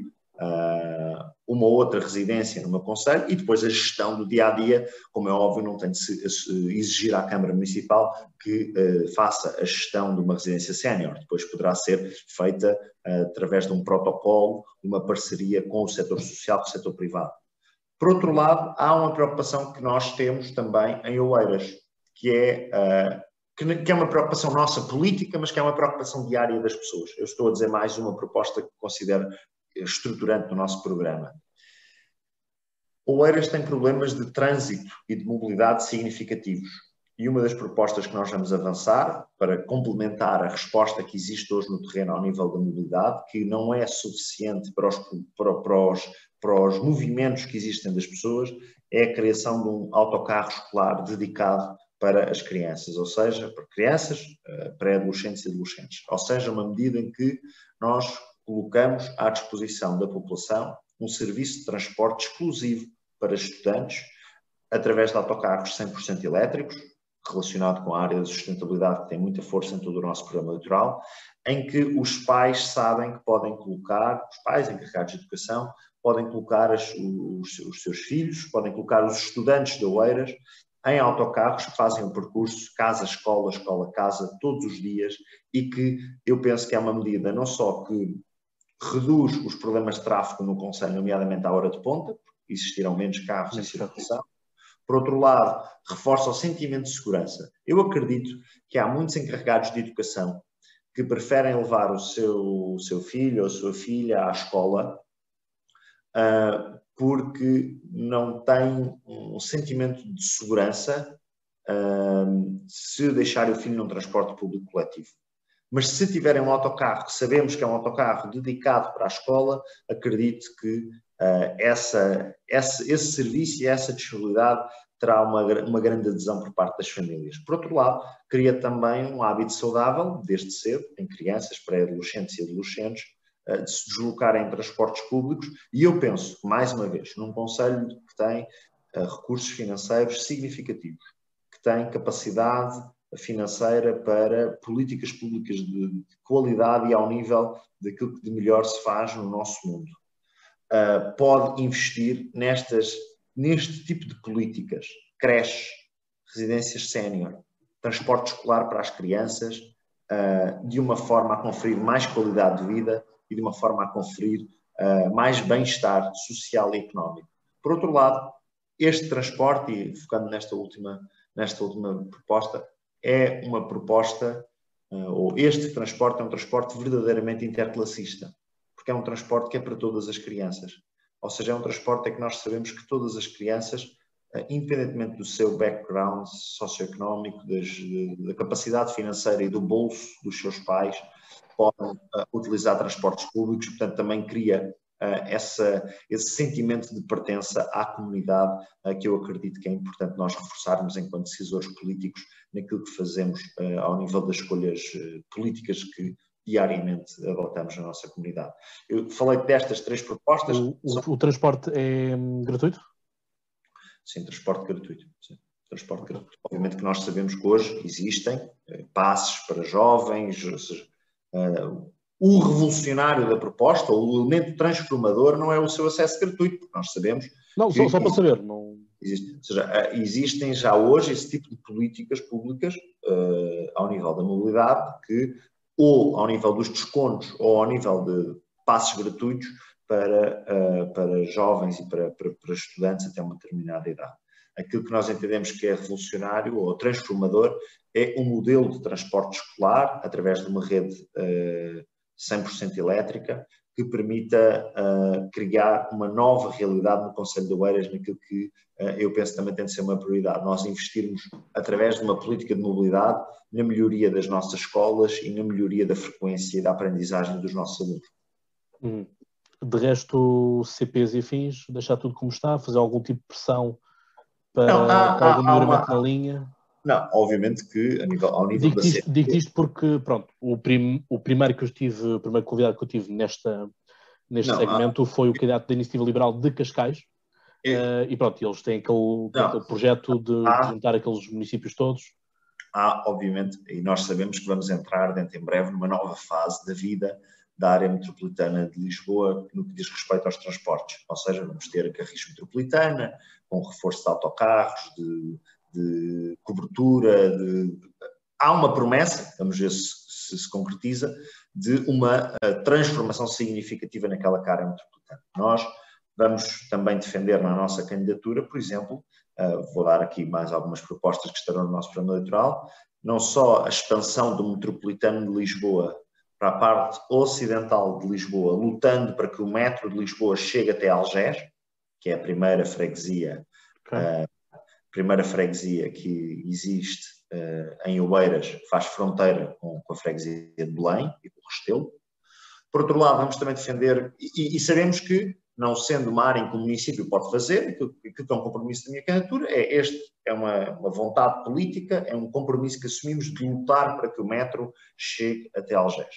uma outra residência no meu Conselho e depois a gestão do dia a dia, como é óbvio, não tem de se, se exigir à Câmara Municipal que faça a gestão de uma residência sénior, depois poderá ser feita através de um protocolo, uma parceria com o setor social, com o setor privado. Por outro lado, há uma preocupação que nós temos também em Oeiras, que é, uh, que, é uma preocupação nossa política, mas que é uma preocupação diária das pessoas. Eu estou a dizer mais uma proposta que considero estruturante no nosso programa. Oeiras tem problemas de trânsito e de mobilidade significativos. E uma das propostas que nós vamos avançar para complementar a resposta que existe hoje no terreno ao nível da mobilidade, que não é suficiente para os, para, para os, para os movimentos que existem das pessoas, é a criação de um autocarro escolar dedicado para as crianças, ou seja, para crianças, eh, pré-adolescentes e adolescentes. Ou seja, uma medida em que nós colocamos à disposição da população um serviço de transporte exclusivo para estudantes através de autocarros 100% elétricos, relacionado com a área da sustentabilidade, que tem muita força em todo o nosso programa eleitoral, em que os pais sabem que podem colocar, os pais encarregados de educação, podem colocar as, os, os, seus filhos, podem colocar os estudantes de Oeiras em autocarros que fazem o percurso casa-escola, escola-casa, todos os dias, e que eu penso que é uma medida não só que reduz os problemas de tráfego no Conselho, nomeadamente à hora de ponta, porque existirão menos carros em circulação, por outro lado, reforça o sentimento de segurança. Eu acredito que há muitos encarregados de educação que preferem levar o seu, o seu filho ou a sua filha à escola uh, porque não têm um sentimento de segurança uh, se deixarem o filho num transporte público coletivo. Mas se tiverem um autocarro, que sabemos que é um autocarro dedicado para a escola, acredito que uh, essa, essa, esse serviço e essa disponibilidade terá uma, uma grande adesão por parte das famílias. Por outro lado, cria também um hábito saudável, desde cedo, em crianças, pré-adolescentes e adolescentes, uh, de se deslocarem em transportes públicos. E eu penso, mais uma vez, num conselho que tem uh, recursos financeiros significativos, que tem capacidade financeira para políticas públicas de, de qualidade e ao nível daquilo que de melhor se faz no nosso mundo. Uh, pode investir nestas, neste tipo de políticas, creches, residências sénior, transporte escolar para as crianças, uh, de uma forma a conferir mais qualidade de vida e de uma forma a conferir uh, mais bem-estar social e económico. Por outro lado, este transporte, e focando nesta última, nesta última proposta, é uma proposta, eh, ou este transporte é um transporte verdadeiramente interclassista, porque é um transporte que é para todas as crianças. Ou seja, é um transporte em que nós sabemos que todas as crianças, eh, independentemente do seu background socioeconómico, da capacidade financeira e do bolso dos seus pais, podem eh, utilizar transportes públicos, portanto, também cria essa, esse sentimento de pertença à comunidade que eu acredito que é importante nós reforçarmos enquanto decisores políticos naquilo que fazemos ao nível das escolhas políticas que diariamente adotamos na nossa comunidade. Eu falei destas três propostas. O, o, o transporte é hum, gratuito? Sim, transporte gratuito. Sim. Transporte gratuito. Obviamente que nós sabemos que hoje existem passes para jovens, ou seja, o revolucionário da proposta, o elemento transformador, não é o seu acesso gratuito, porque nós sabemos. Não, só, só para saber. Não... Existe, ou seja, eh, existem já hoje esse tipo de políticas públicas uh, ao nível da mobilidade que, ou ao nível dos descontos, ou ao nível de passos gratuitos para, uh, para jovens e para, para, para estudantes até uma determinada idade aquilo que nós entendemos que é revolucionário ou transformador é um modelo de transporte escolar através de uma rede uh, 100% elétrica, que permita uh, criar uma nova realidade no Conselho de Oeiras, naquilo que uh, eu penso também tem de ser uma prioridade. Nós investirmos, através de uma política de mobilidade, na melhoria das nossas escolas e na melhoria da frequência e da aprendizagem dos nossos alunos. Hum. De resto, CPs e fins, deixar tudo como está, fazer algum tipo de pressão para, Não, há, para algum melhoramento na linha? Não, obviamente que a nível, ao nível digo da isto, Digo isto porque, pronto, o, prim, o primeiro que eu tive, o primeiro convidado que eu tive nesta, neste não, segmento há... foi o candidato da Iniciativa Liberal de Cascais. É. Uh, e pronto, eles têm aquele, aquele projeto de há... juntar aqueles municípios todos. Há, obviamente, e nós sabemos que vamos entrar dentro em breve numa nova fase da vida da área metropolitana de Lisboa no que diz respeito aos transportes. Ou seja, vamos ter a Carris Metropolitana, com reforço de autocarros, de de cobertura, de... há uma promessa, vamos ver se, se, se concretiza, de uma uh, transformação significativa naquela cara metropolitana. Nós vamos também defender na nossa candidatura, por exemplo, uh, vou dar aqui mais algumas propostas que estarão no nosso programa eleitoral, não só a expansão do metropolitano de Lisboa para a parte ocidental de Lisboa, lutando para que o metro de Lisboa chegue até Algés, que é a primeira freguesia okay. uh, primeira freguesia que existe uh, em Oeiras faz fronteira com, com, a freguesia de Belém e com o Restelo. Por outro lado, vamos também defender, e, e, sabemos que, não sendo uma área em que o município pode fazer, que, que é um compromisso da minha candidatura, é este, é uma, uma, vontade política, é um compromisso que assumimos de lutar para que o metro chegue até Algés.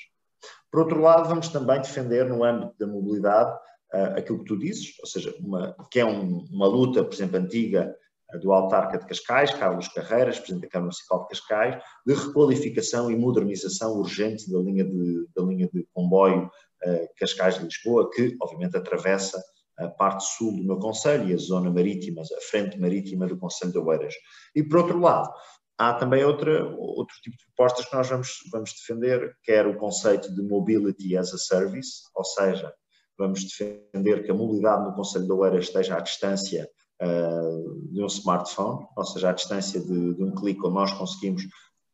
Por outro lado, vamos também defender no âmbito da mobilidade uh, aquilo que tu dizes, ou seja, uma, que é um, uma luta, por exemplo, antiga do autarca de Cascais, Carlos Carreiras, Presidente da Câmara Municipal de Cascais, de requalificação e modernização urgente da linha de, da linha de comboio uh, Cascais de Lisboa, que obviamente atravessa a parte sul do meu Conselho e a zona marítima, a frente marítima do Conselho de Oeiras. E por outro lado, há também outra, outro tipo de propostas que nós vamos, vamos defender, que era o conceito de Mobility as a Service, ou seja, vamos defender que a mobilidade no Conselho de Oeiras esteja à distância uh, de um smartphone, ou seja, à distância de, de um clique onde nós conseguimos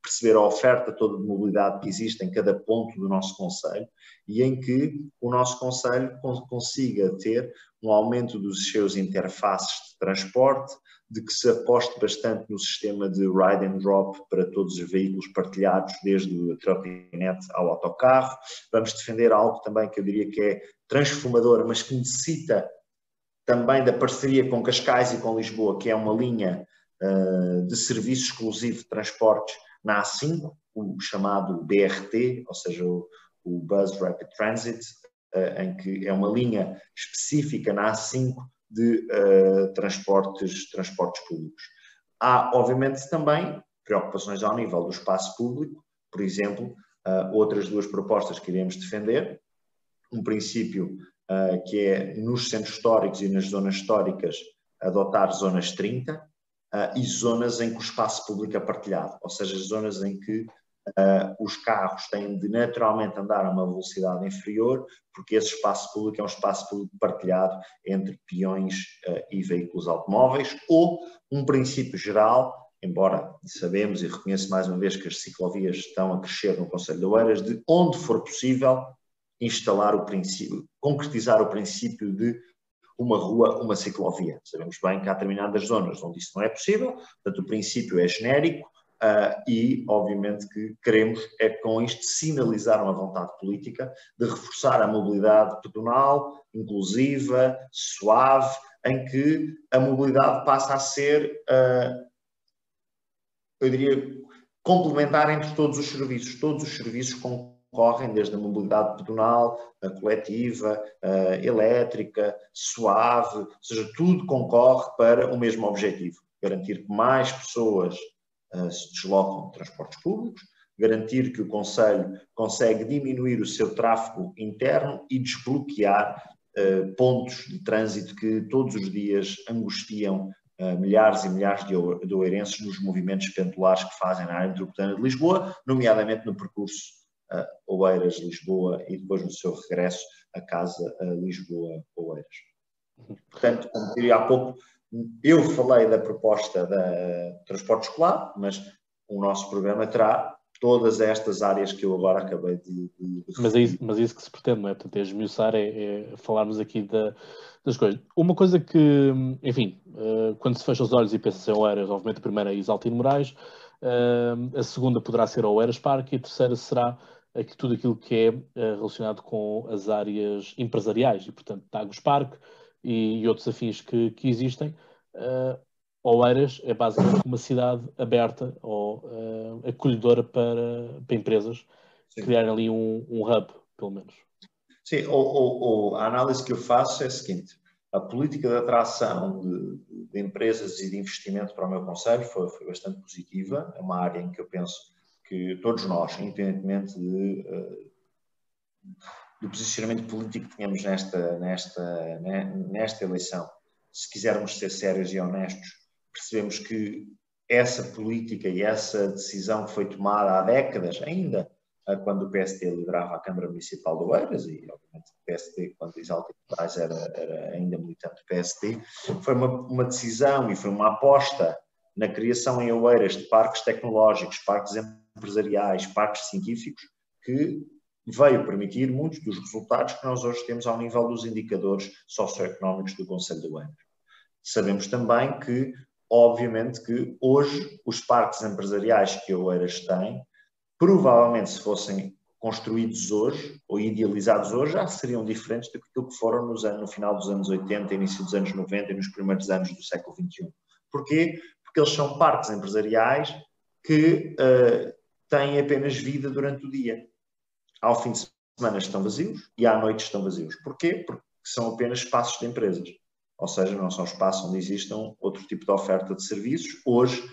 perceber a oferta toda de mobilidade que existe em cada ponto do nosso Conselho e em que o nosso Conselho consiga ter um aumento dos seus interfaces de transporte, de que se aposte bastante no sistema de ride and drop para todos os veículos partilhados, desde o trotinete ao autocarro. Vamos defender algo também que eu diria que é transformador, mas que necessita também da parceria com Cascais e com Lisboa, que é uma linha uh, de serviço exclusivo de transportes na A5, o chamado BRT, ou seja, o, o Bus Rapid Transit, uh, em que é uma linha específica na A5 de uh, transportes, transportes públicos. Há, obviamente, também preocupações ao nível do espaço público, por exemplo, outras duas propostas que iremos defender. Um princípio que é nos centros históricos e nas zonas históricas adotar zonas 30 uh, e zonas em que o espaço público é partilhado, ou seja, zonas em que uh, os carros têm de naturalmente andar a uma velocidade inferior, porque esse espaço público é um espaço público partilhado entre peões e veículos automóveis, ou um princípio geral embora sabemos e reconheço mais uma vez que as ciclovias estão a crescer no Conselho de Oeiras, de onde for possível instalar o princípio, concretizar o princípio de uma rua, uma ciclovia. Sabemos bem que há determinadas zonas onde isso não é possível, portanto o princípio é genérico uh, e obviamente que queremos é com isto sinalizar uma vontade política de reforçar a mobilidade pedonal, inclusiva, suave, em que a mobilidade passa a ser, uh, eu diria, complementar entre todos os serviços. Todos os serviços com correm desde a mobilidade pedonal, a coletiva, a elétrica, suave, ou seja, tudo concorre para o mesmo objetivo: garantir que mais pessoas uh, se deslocam de transportes públicos, garantir que o Conselho consegue diminuir o seu tráfego interno e desbloquear uh, pontos de trânsito que todos os dias angustiam uh, milhares e milhares de, de oeirenses nos movimentos pendulares que fazem na área metropolitana de Lisboa, nomeadamente no percurso uh, Oeiras, Lisboa e depois no seu regresso a casa a Lisboa, Oeiras. Portanto, como diria há pouco, eu falei da proposta da transporte escolar, mas o nosso programa terá todas estas áreas que eu agora acabei de. de, mas, é isso, mas é isso que se pretende, não é? Portanto, é esmiuçar, é, é falarmos aqui da, das coisas. Uma coisa que, enfim, uh, quando se fecha os olhos e pensa em Oeiras, obviamente a primeira é Isaltino Moraes, uh, a segunda poderá ser Oeiras Parque e a terceira será aqui, tudo aquilo que é uh, relacionado com as áreas empresariais e, portanto, Tagus Park e, e outros afins que, que existem. Uh, Oeiras é basicamente uma cidade aberta ou uh, acolhedora para, para empresas Sim. criarem ali um, um hub, pelo menos. Sim, ou, ou, ou, a análise que eu faço é a seguinte: a política de atração de, de empresas e de investimento para o meu conselho foi, foi bastante positiva. É uma área em que eu penso que todos nós, independentemente de, uh, do posicionamento político que tenhamos nesta, nesta, né, nesta eleição, se quisermos ser sérios e honestos, percebemos que essa política e essa decisão foi tomada há décadas, ainda uh, quando o PST liderava a Câmara Municipal de Oeiras, e obviamente o PST, quando Isalto Paz era, era ainda militante do PST, foi uma, uma decisão e foi uma aposta na criação em Oeiras de parques tecnológicos, parques empresariais, parques científicos, que veio permitir muitos dos resultados que nós hoje temos ao nível dos indicadores socioeconómicos do Conselho de Oeiras. Sabemos também que, obviamente, que hoje os parques empresariais que Oeiras tem, provavelmente se fossem construídos hoje ou idealizados hoje, já seriam diferentes do que foram nos anos, no final dos anos 80, início dos anos 90 e nos primeiros anos do século XXI. Porquê? Porque eles são parques empresariais que uh, têm apenas vida durante o dia. Ao fim de semana estão vazios e à noite estão vazios. Porquê? Porque são apenas espaços de empresas. Ou seja, não são espaços onde existam outro tipo de oferta de serviços. Hoje,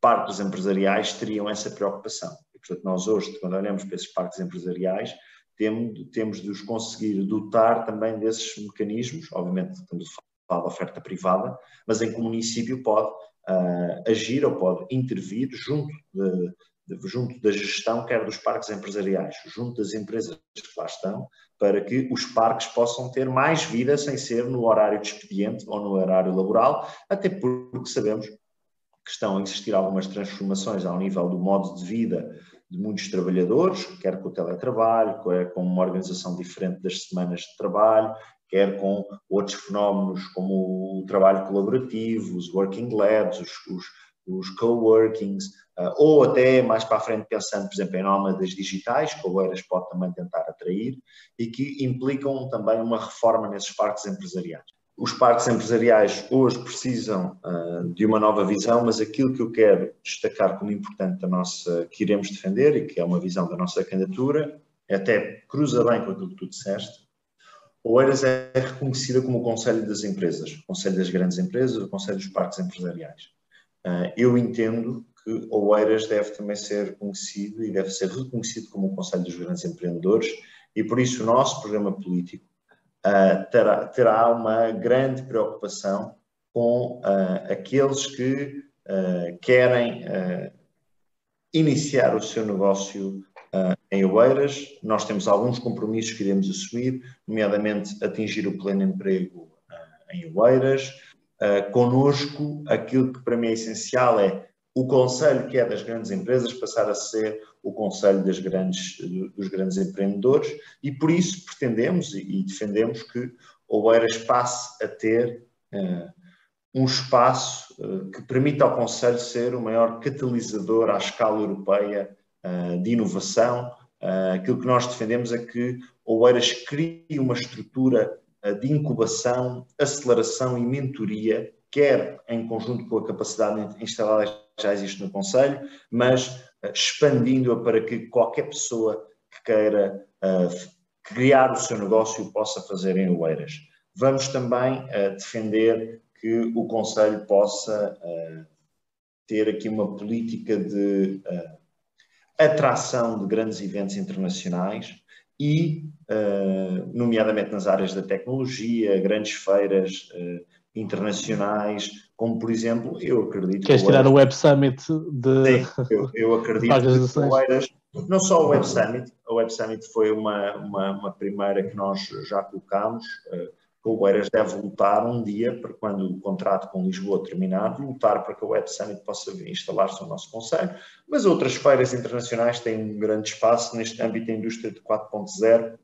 parques empresariais teriam essa preocupação. E, portanto, nós hoje, quando olhamos para esses parques empresariais, temos, de os conseguir dotar também desses mecanismos, obviamente estamos a falar de oferta privada, mas em que o município pode uh, agir ou pode intervir junto de, junto da gestão, quer dos parques empresariais, junto das empresas que lá estão, para que os parques possam ter mais vida sem ser no horário de expediente ou no horário laboral, até porque sabemos que estão a existir algumas transformações ao nível do modo de vida de muitos trabalhadores, quer com o teletrabalho, quer com uma organização diferente das semanas de trabalho, quer com outros fenómenos como o trabalho colaborativo, os working labs, os, os, os coworkings, uh, ou até mais para a frente pensando, por exemplo, em nómadas digitais, que o Oeiras pode também tentar atrair, e que implicam também uma reforma nesses parques empresariais. Os parques empresariais hoje precisam uh, de uma nova visão, mas aquilo que eu quero destacar como importante da nossa, que iremos defender e que é uma visão da nossa candidatura, até cruza bem com aquilo que tu disseste, Oeiras é reconhecida como o Conselho das Empresas, o Conselho das Grandes Empresas, o Conselho dos Parques Empresariais. Uh, eu entendo que Oeiras deve também ser conhecido e deve ser reconhecido como o Conselho dos Grandes Empreendedores e por isso o nosso programa político uh, terá, terá, uma grande preocupação com uh, aqueles que uh, querem iniciar o seu negócio em Oeiras. Nós temos alguns compromissos que iremos assumir, nomeadamente atingir o pleno emprego em Oeiras. Uh, conosco, aquilo que para mim é essencial é o conselho que é das grandes empresas passar a ser o conselho das grandes, dos grandes empreendedores e por isso pretendemos e defendemos que Oeiras passe a ter uh, um espaço uh, que permita ao conselho ser o maior catalisador à escala europeia uh, de inovação. aquilo que nós defendemos é que Oeiras crie uma estrutura de incubação, aceleração e mentoria, quer em conjunto com a capacidade instalada já existe no Conselho, mas uh, expandindo-a para que qualquer pessoa que queira uh, criar o seu negócio possa fazer em Oeiras. Vamos também uh, defender que o Conselho possa ter aqui uma política de atração de grandes eventos internacionais e, nomeadamente nas áreas da tecnologia, grandes feiras internacionais, como por exemplo, eu acredito. Queres tirar o Web Summit de. Sim, eu, eu acredito que Oeiras, não só o Web Summit, a Web Summit foi uma, uma, uma primeira que nós já colocámos, uh, que o Oeiras deve lutar um dia, para quando o contrato com Lisboa terminar, lutar para que o Web Summit possa instalar-se no nosso Conselho, mas outras feiras internacionais têm um grande espaço neste âmbito da indústria de 4.0,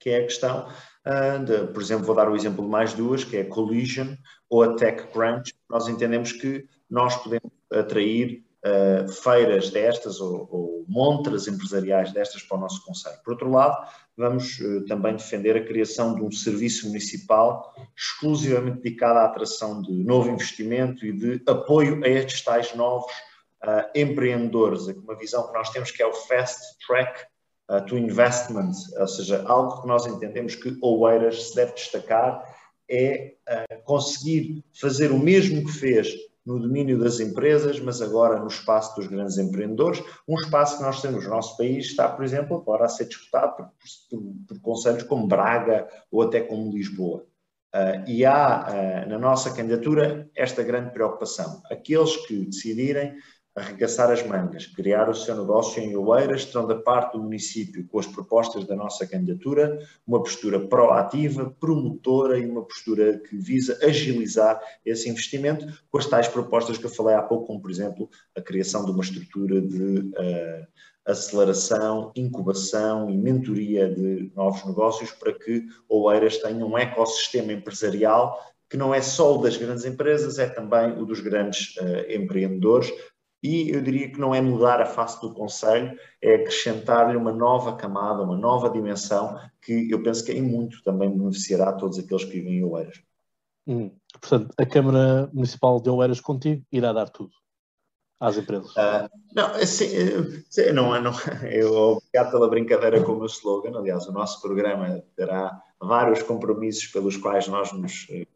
que é a questão uh, de, por exemplo, vou dar o exemplo de mais duas, que é a Collision ou a TechCrunch. Nós entendemos que nós podemos atrair uh, feiras destas ou, ou, montras empresariais destas para o nosso Conselho. Por outro lado, vamos uh, também defender a criação de um serviço municipal exclusivamente dedicado à atração de novo investimento e de apoio a estes tais novos uh, empreendedores. Uma visão que nós temos que é o Fast Track uh, to investment, ou seja, algo que nós entendemos que Oeiras se deve destacar é conseguir fazer o mesmo que fez no domínio das empresas, mas agora no espaço dos grandes empreendedores, um espaço que nós temos no nosso país está, por exemplo, agora a ser disputado por, por, por conselhos como Braga ou até como Lisboa. Uh, e há uh, na nossa candidatura esta grande preocupação. Aqueles que decidirem arregaçar as mangas, criar o seu negócio em Oeiras, terão da parte do município, com as propostas da nossa candidatura, uma postura proativa, promotora e uma postura que visa agilizar esse investimento, com as tais propostas que eu falei há pouco, como por exemplo a criação de uma estrutura de uh, aceleração, incubação e mentoria de novos negócios para que Oeiras tenha um ecossistema empresarial que não é só o das grandes empresas, é também o dos grandes uh, empreendedores, e eu diria que não é mudar a face do Conselho, é acrescentar-lhe uma nova camada, uma nova dimensão, que eu penso que em muito também beneficiará a todos aqueles que vivem em Oeiras. Hum. Portanto, a Câmara Municipal de Oeiras contigo irá dar tudo às empresas. Uh, não, assim, não, não, eu obrigado pela brincadeira com o meu slogan. Aliás, o nosso programa terá vários compromissos pelos quais nós nos eh,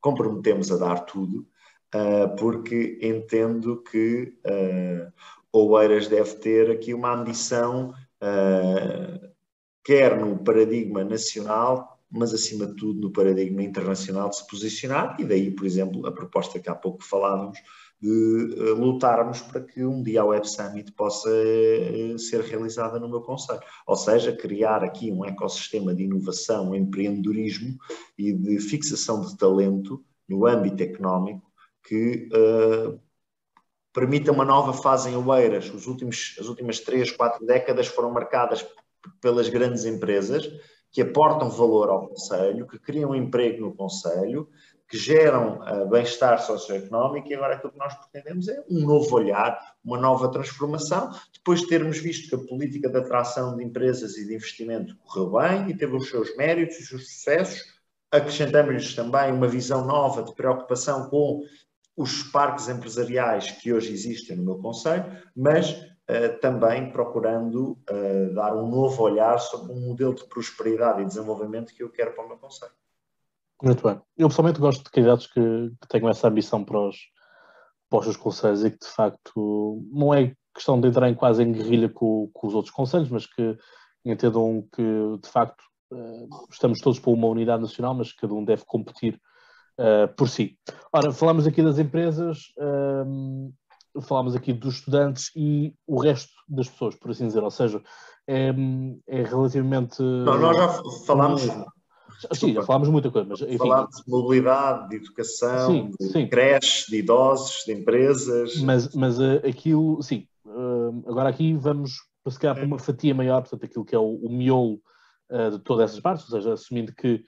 comprometemos a dar tudo. Ah, porque entendo que uh, Oeiras deve ter aqui uma ambição, uh, quer no paradigma nacional, mas acima de tudo no paradigma internacional de se posicionar, e daí, por exemplo, a proposta que há pouco falávamos, de lutarmos para que um dia a Web Summit possa ser realizada no meu conselho. Ou seja, criar aqui um ecossistema de inovação, empreendedorismo e de fixação de talento no âmbito económico que uh, permita uma nova fase em Oeiras. Os últimos, as últimas três, quatro décadas foram marcadas pelas grandes empresas que aportam valor ao Conselho, que criam emprego no Conselho, que geram uh, bem-estar socioeconómico e agora aquilo que nós pretendemos é um novo olhar, uma nova transformação, depois de termos visto que a política de atração de empresas e de investimento correu bem e teve os seus méritos os seus sucessos, acrescentamos-lhes também uma visão nova de preocupação com os parques empresariais que hoje existem no meu conselho, mas uh, também procurando uh, dar um novo olhar sobre um modelo de prosperidade e desenvolvimento que eu quero para o meu conselho. Muito bem. Eu pessoalmente gosto de candidatos que, que tenham essa ambição para os, para os seus conselhos e que de facto não é questão de entrar em quase em guerrilha com, com os outros conselhos, mas que entendam que de facto uh, estamos todos para uma unidade nacional, mas cada um deve competir uh, por si. Ora, falamos aqui das empresas, uh, falamos aqui dos estudantes e o resto das pessoas, por assim dizer, ou seja, é, é relativamente. Não, nós já falámos. Sim, já falámos muita coisa, mas enfim. Falar de mobilidade, de educação, sim, de sim. creches, de idosos, de empresas. Mas, mas uh, aquilo, sim. Uh, agora aqui vamos se calhar para uma fatia maior, portanto, aquilo que é o, o miolo uh, de todas essas partes, ou seja, assumindo que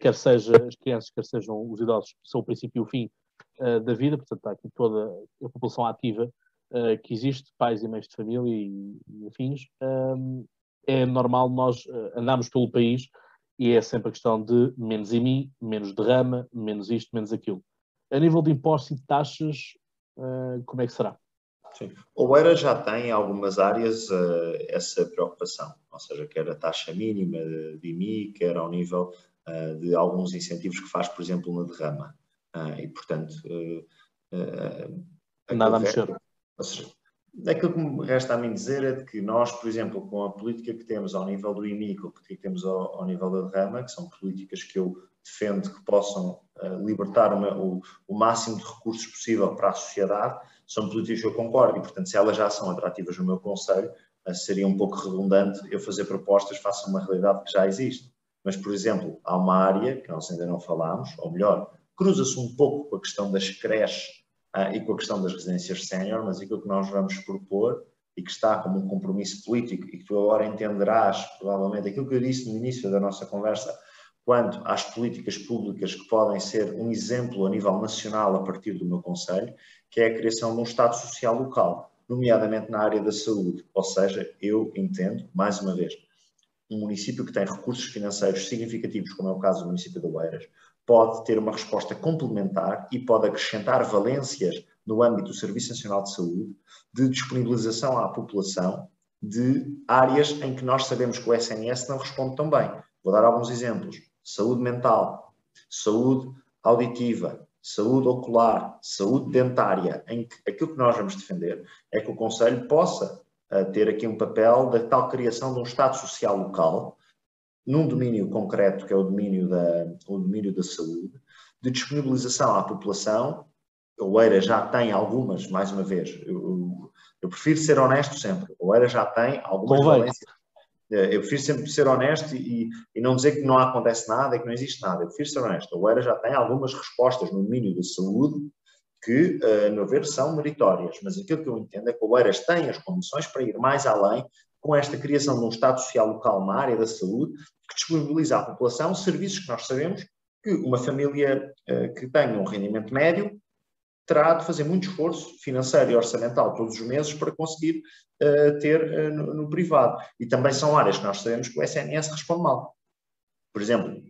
quer seja as crianças, quer sejam os idosos, são o princípio e o fim da vida, portanto, está aqui toda a população ativa que existe, pais e mães de família e, e afins. é normal nós andarmos pelo país e é sempre a questão de menos em mim, menos derrama, menos isto, menos aquilo. A nível de impostos e taxas, uh, como é que será? Sim. O ERA já tem em algumas áreas essa preocupação, ou seja, quer a taxa mínima de IMI, quer ao nível de alguns incentivos que faz, por exemplo, na derrama. e, portanto... Nada a mexer. Ou seja, Aquilo que me resta a mim dizer é de que nós, por exemplo, com a política que temos ao nível do IMI, com a política que temos ao, ao nível da derrama, que são políticas que eu defendo que possam uh, libertar uma, o, o, máximo de recursos possível para a sociedade, são políticas que eu concordo e, portanto, se elas já são atrativas no meu Conselho, uh, seria um pouco redundante eu fazer propostas face a uma realidade que já existe. Mas, por exemplo, há uma área que nós ainda não falámos, ou melhor, cruza-se um pouco com a questão das creches ah, e com a questão das residências sénior, mas aquilo que nós vamos propor e que está como um compromisso político e que tu agora entenderás, provavelmente, aquilo que eu disse no início da nossa conversa, quanto às políticas públicas que podem ser um exemplo a nível nacional a partir do meu Conselho, que é a criação de um Estado Social local, nomeadamente na área da saúde. Ou seja, eu entendo, mais uma vez, um município que tem recursos financeiros significativos, como é o caso do município de Oeiras, pode ter uma resposta complementar e pode acrescentar valências no âmbito do Serviço Nacional de Saúde de disponibilização à população de áreas em que nós sabemos que o SNS não responde tão bem. Vou dar alguns exemplos. Saúde mental, saúde auditiva, saúde ocular, saúde dentária, em que aquilo que nós vamos defender é que o Conselho possa ter aqui um papel da tal criação de um Estado social local num domínio concreto, que é o domínio da, o domínio da saúde, de disponibilização à população. A Oeira já tem algumas, mais uma vez, eu, eu prefiro ser honesto sempre. A Oeira já tem algumas valências. Eh, eu prefiro sempre ser honesto e, e, não dizer que não acontece nada e que não existe nada. Eu prefiro ser honesto. A Oeira já tem algumas respostas no domínio da saúde que, eh, a meu ver, são meritórias. Mas aquilo que eu entendo é que a Oeiras tem as condições para ir mais além com esta criação de um Estado Social local na área da saúde, que disponibiliza à população serviços que nós sabemos que uma família uh, que tenha um rendimento médio terá de fazer muito esforço financeiro e orçamental todos os meses para conseguir uh, ter no, no, privado. E também são áreas que nós sabemos que o SNS responde mal. Por exemplo,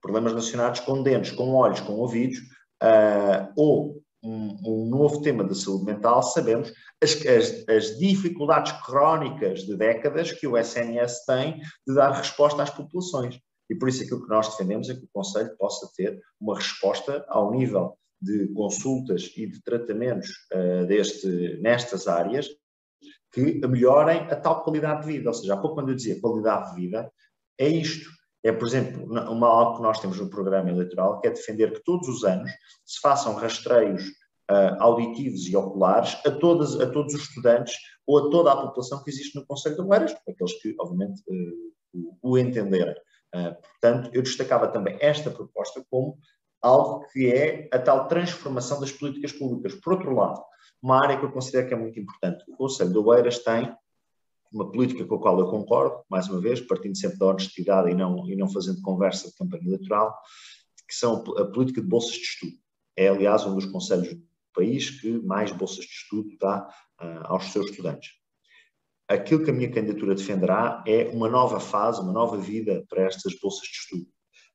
problemas relacionados com dentes, com olhos, com ouvidos, ou um, um, novo tema da saúde mental, sabemos as, as, as, dificuldades crónicas de décadas que o SNS tem de dar resposta às populações. E por isso aquilo que nós defendemos é que o Conselho possa ter uma resposta ao nível de consultas e de tratamentos uh, deste, nestas áreas que melhorem a tal qualidade de vida. Ou seja, há pouco quando eu dizia qualidade de vida, é isto. É, por exemplo, uma, algo que nós temos no programa eleitoral, que é defender que todos os anos se façam rastreios uh, auditivos e oculares a, todas, a todos os estudantes ou a toda a população que existe no Conselho de Oeiras, aqueles que, obviamente, uh, o, o entenderem. Uh, portanto, eu destacava também esta proposta como algo que é a tal transformação das políticas públicas. Por outro lado, uma área que eu considero que é muito importante. O Conselho de Oeiras tem uma política com a qual eu concordo, mais uma vez, partindo sempre da honestidade e não, e não fazendo conversa de campanha eleitoral, que são a política de bolsas de estudo. É, aliás, um dos conselhos do país que mais bolsas de estudo dá uh, aos seus estudantes. Aquilo que a minha candidatura defenderá é uma nova fase, uma nova vida para estas bolsas de estudo.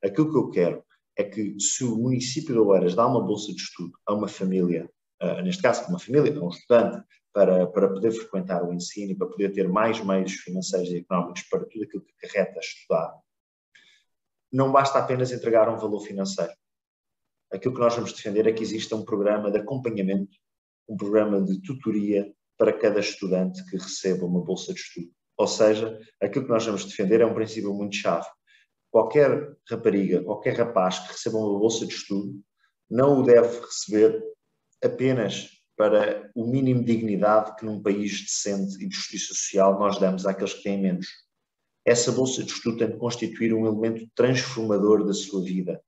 Aquilo que eu quero é que se o município de Oeiras dá uma bolsa de estudo a uma família, uh, neste caso uma família, a um estudante, para, para poder frequentar o ensino e para poder ter mais meios financeiros e económicos para tudo aquilo que carreta estudar, não basta apenas entregar um valor financeiro. Aquilo que nós vamos defender é que exista um programa de acompanhamento, um programa de tutoria para cada estudante que receba uma bolsa de estudo. Ou seja, aquilo que nós vamos defender é um princípio muito chave. Qualquer rapariga, qualquer rapaz que receba uma bolsa de estudo, não o deve receber apenas para o mínimo de dignidade que num país decente e de justiça social nós damos àqueles que têm menos. Essa bolsa de estudo tem de constituir um elemento transformador da sua vida.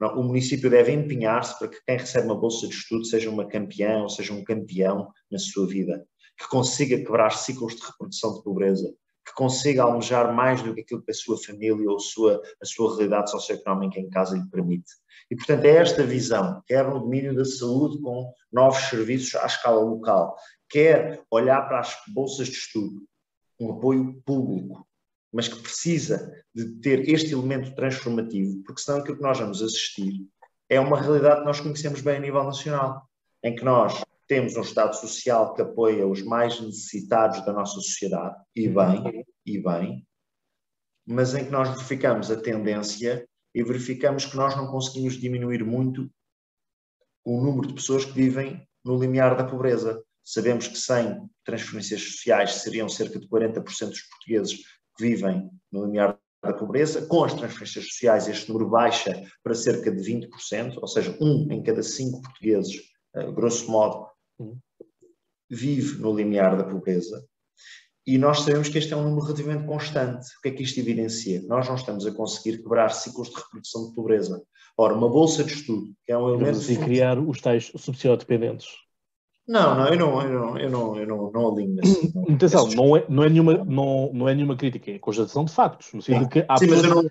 O município deve empenhar-se para que quem recebe uma bolsa de estudo seja uma campeã ou seja um campeão na sua vida, que consiga quebrar ciclos de reprodução de pobreza, que consiga almejar mais do que aquilo que a sua família ou a sua, a sua realidade socioeconómica em casa lhe permite. E, portanto, é esta visão, quer no domínio da saúde com novos serviços à escala local, quer olhar para as bolsas de estudo, um apoio público, mas que precisa de ter este elemento transformativo, porque senão aquilo que nós vamos assistir é uma realidade que nós conhecemos bem a nível nacional, em que nós temos um Estado social que apoia os mais necessitados da nossa sociedade, e bem, e bem, mas em que nós verificamos a tendência e verificamos que nós não conseguimos diminuir muito o número de pessoas que vivem no limiar da pobreza. Sabemos que sem transferências sociais seriam cerca de 40% dos portugueses que vivem no limiar da pobreza. Com as transferências sociais, este número baixa para cerca de 20%, ou seja, um em cada cinco portugueses, eh, grosso modo, uhum. Vive no limiar da pobreza. E nós sabemos que este é um número relativamente constante. O que é que isto evidencia? Nós não estamos a conseguir quebrar ciclos de reprodução de pobreza. Ora, uma bolsa de estudo, que é um elemento. E criar os tais subsidiodependentes. Não, não, eu não, eu não, eu não, eu não, não alinho nesse. Atenção, não é, não, é nenhuma, não, não é nenhuma crítica, é constatação de factos, no sentido que há Sim, mas eu não,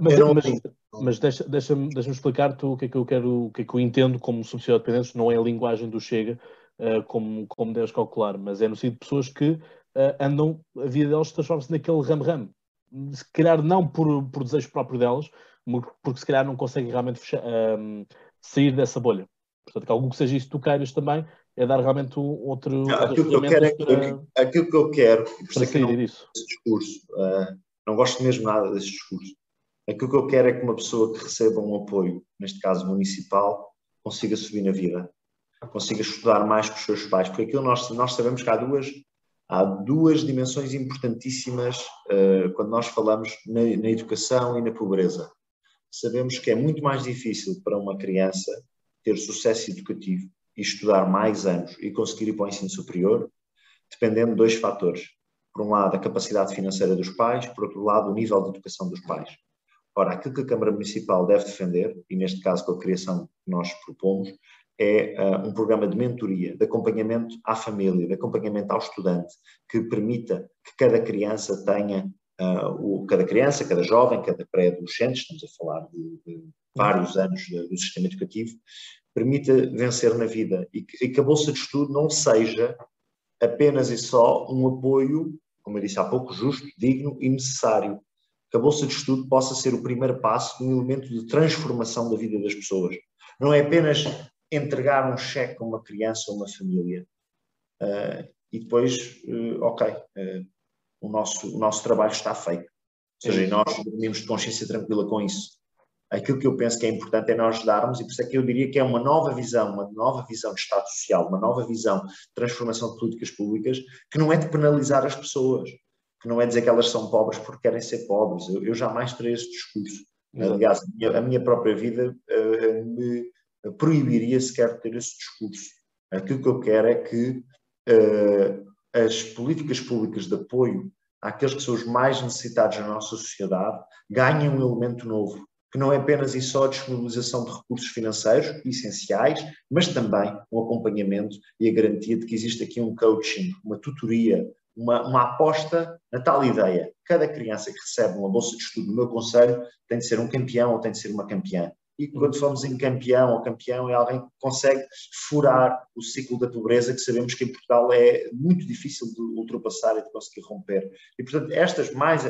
mas, mas, mas deixa-me deixa deixa explicar-te o que é que eu quero, o que é que eu entendo como subsidiodependentes, não é a linguagem do Chega, uh, como, como deves calcular, mas é no sentido de pessoas que uh, andam, a vida delas transforma-se naquele ram-ram. Se calhar não por, por desejo próprio delas, porque se calhar não conseguem realmente fechar, um, sair dessa bolha. Portanto, que algo que seja isso que tu queiras também é dar realmente outro. Não, aquilo, que eu quero é, para, aquilo que eu quero, por isso é não disso. esse discurso, uh, não gosto mesmo nada desse discurso. Aquilo que eu quero é que uma pessoa que receba um apoio, neste caso municipal, consiga subir na vida, consiga estudar mais com os seus pais, porque aquilo nós, nós sabemos que há duas, há duas dimensões importantíssimas uh, quando nós falamos na, na, educação e na pobreza. Sabemos que é muito mais difícil para uma criança ter sucesso educativo e estudar mais anos e conseguir ir para o ensino superior, dependendo de dois fatores. Por um lado, a capacidade financeira dos pais, por outro lado, o nível de educação dos pais. Ora, aquilo que a Câmara Municipal deve defender, e neste caso com a criação que nós propomos, é uh, um programa de mentoria, de acompanhamento à família, de acompanhamento ao estudante, que permita que cada criança tenha, uh, o, cada criança, cada jovem, cada pré-adolescente, estamos a falar de, de vários anos do sistema educativo, permita vencer na vida e que, e que a bolsa de estudo não seja apenas e só um apoio, como eu disse há pouco, justo, digno e necessário. Que a bolsa de estudo possa ser o primeiro passo de um elemento de transformação da vida das pessoas. Não é apenas entregar um cheque a uma criança ou uma família uh, e depois, uh, ok, uh, o, nosso, o nosso trabalho está feito. Ou seja, nós dormimos de consciência tranquila com isso. Aquilo que eu penso que é importante é nós darmos, e por isso é que eu diria que é uma nova visão, uma nova visão de Estado Social, uma nova visão de transformação de políticas públicas, que não é de penalizar as pessoas, que não é dizer que elas são pobres porque querem ser pobres. Eu, eu jamais terei esse discurso. Aliás, a minha, a minha própria vida uh, me proibiria sequer ter esse discurso. Aquilo que eu quero é que uh, as políticas públicas de apoio àqueles que são os mais necessitados na nossa sociedade ganhem um elemento novo. que não é apenas e só a disponibilização de recursos financeiros essenciais, mas também um acompanhamento e a garantia de que existe aqui um coaching, uma tutoria, uma, uma aposta na tal ideia. Cada criança que recebe uma bolsa de estudo no meu conselho tem de ser um campeão ou tem de ser uma campeã. E quando falamos em campeão ou campeão, é alguém que consegue furar o ciclo da pobreza, que sabemos que em Portugal é muito difícil de ultrapassar e de conseguir romper. E, portanto, estas mais.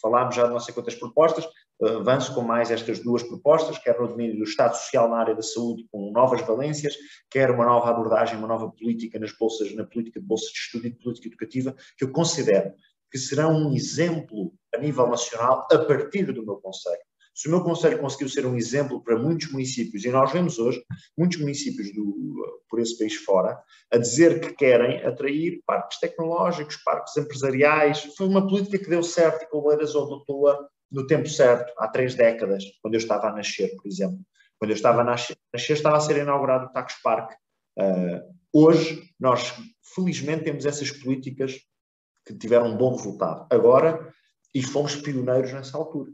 Falámos já de não sei quantas propostas, avanço com mais estas duas propostas, quer no domínio do Estado Social na área da saúde, com novas valências, quer uma nova abordagem, uma nova política nas bolsas, na política de bolsas de estudo e de política educativa, que eu considero que serão um exemplo a nível nacional a partir do meu Conselho. Se o meu Conselho conseguiu ser um exemplo para muitos municípios, e nós vemos hoje muitos municípios do, por esse país fora, a dizer que querem atrair parques tecnológicos, parques empresariais, foi uma política que deu certo e que o Oeiras adotou no tempo certo, há três décadas, quando eu estava a nascer, por exemplo. Quando eu estava a nascer estava a ser inaugurado o Tacos Park. Uh, hoje, nós, felizmente, temos essas políticas que tiveram um bom resultado. Agora, e fomos pioneiros nessa altura.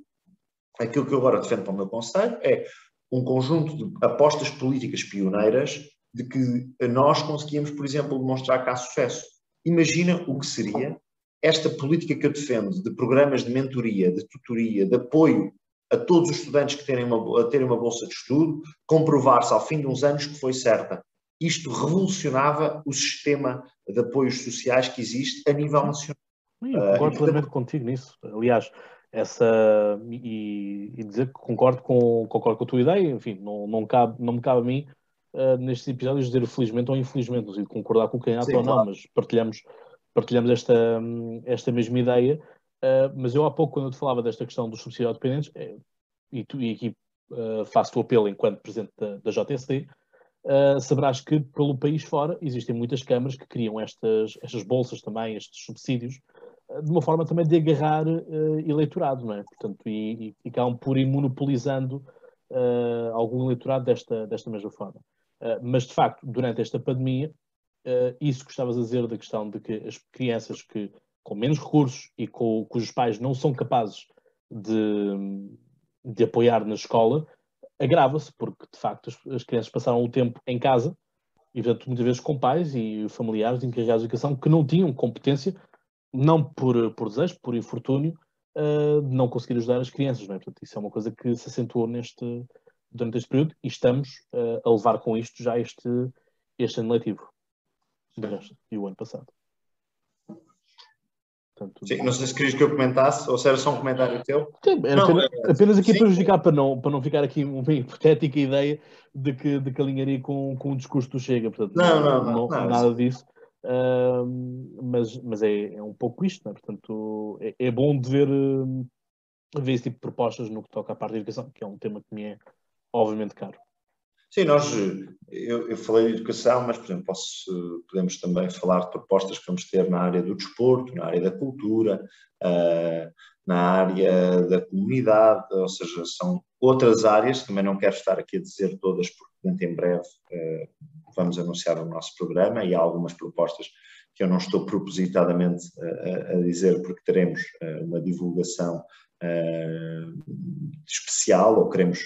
Aquilo que eu agora defendo para o meu conselho é um conjunto de apostas políticas pioneiras de que nós conseguimos, por exemplo, demonstrar que há sucesso. Imagina o que seria esta política que eu defendo de programas de mentoria, de tutoria, de apoio a todos os estudantes que terem uma, a terem uma bolsa de estudo, comprovar-se ao fim de uns anos que foi certa. Isto revolucionava o sistema de apoios sociais que existe a nível nacional. Sim, concordo uh, plenamente contigo nisso. Aliás, essa e, e, dizer que concordo com, concordo com a tua ideia, enfim, não, não, cabe, não me cabe a mim uh, nestes episódios dizer felizmente ou infelizmente, sei concordar com quem há ou não, mas partilhamos, partilhamos esta, esta mesma ideia. Uh, mas eu há pouco, quando eu te falava desta questão dos subsídios dependentes, é, e, tu, e aqui uh, faço o apelo enquanto presidente da, da JSD, uh, saberás que pelo país fora existem muitas câmaras que criam estas, estas bolsas também, estes subsídios, de uma forma também de agarrar uh, eleitorado, não é? Portanto, e, e ficam por ir monopolizando uh, algum eleitorado desta, desta mesma forma. Uh, mas, de facto, durante esta pandemia, isso que estavas a dizer da questão de que as crianças que com menos recursos e com, cujos pais não são capazes de, de apoiar na escola, agrava-se, porque, de facto, as, as crianças passaram o tempo em casa e, portanto, muitas vezes com pais e familiares encarregados de educação que não tinham competência não por, por desejo, por infortúnio, uh, não conseguir ajudar as crianças. Não é? Portanto, isso é uma coisa que se acentuou neste, durante este período e estamos uh, a levar com isto já este, este ano letivo. E o ano passado. Portanto, sim, não sei se querias que eu comentasse ou se era só um comentário teu. Sim, não, apenas, é, apenas, aqui sim. para justificar, para não, para não ficar aqui uma hipotética ideia de que, de que alinharia com, com o discurso do Chega. Portanto, não, não, não, não nada disso. Uh, mas mas é, é, um pouco isto, é? portanto é, é, bom de ver, uh, ver esse tipo de propostas no que toca à parte da educação, que é um tema que me é obviamente caro. Sim, nós, eu, eu falei de educação, mas, por exemplo, posso, podemos também falar de propostas que vamos ter na área do desporto, na área da cultura, uh, na área da comunidade, ou seja, são outras áreas, também não quero estar aqui a dizer todas, porque em breve uh, vamos anunciar o nosso programa e há algumas propostas que eu não estou propositadamente a, a dizer, porque teremos uh, uma divulgação especial, ou queremos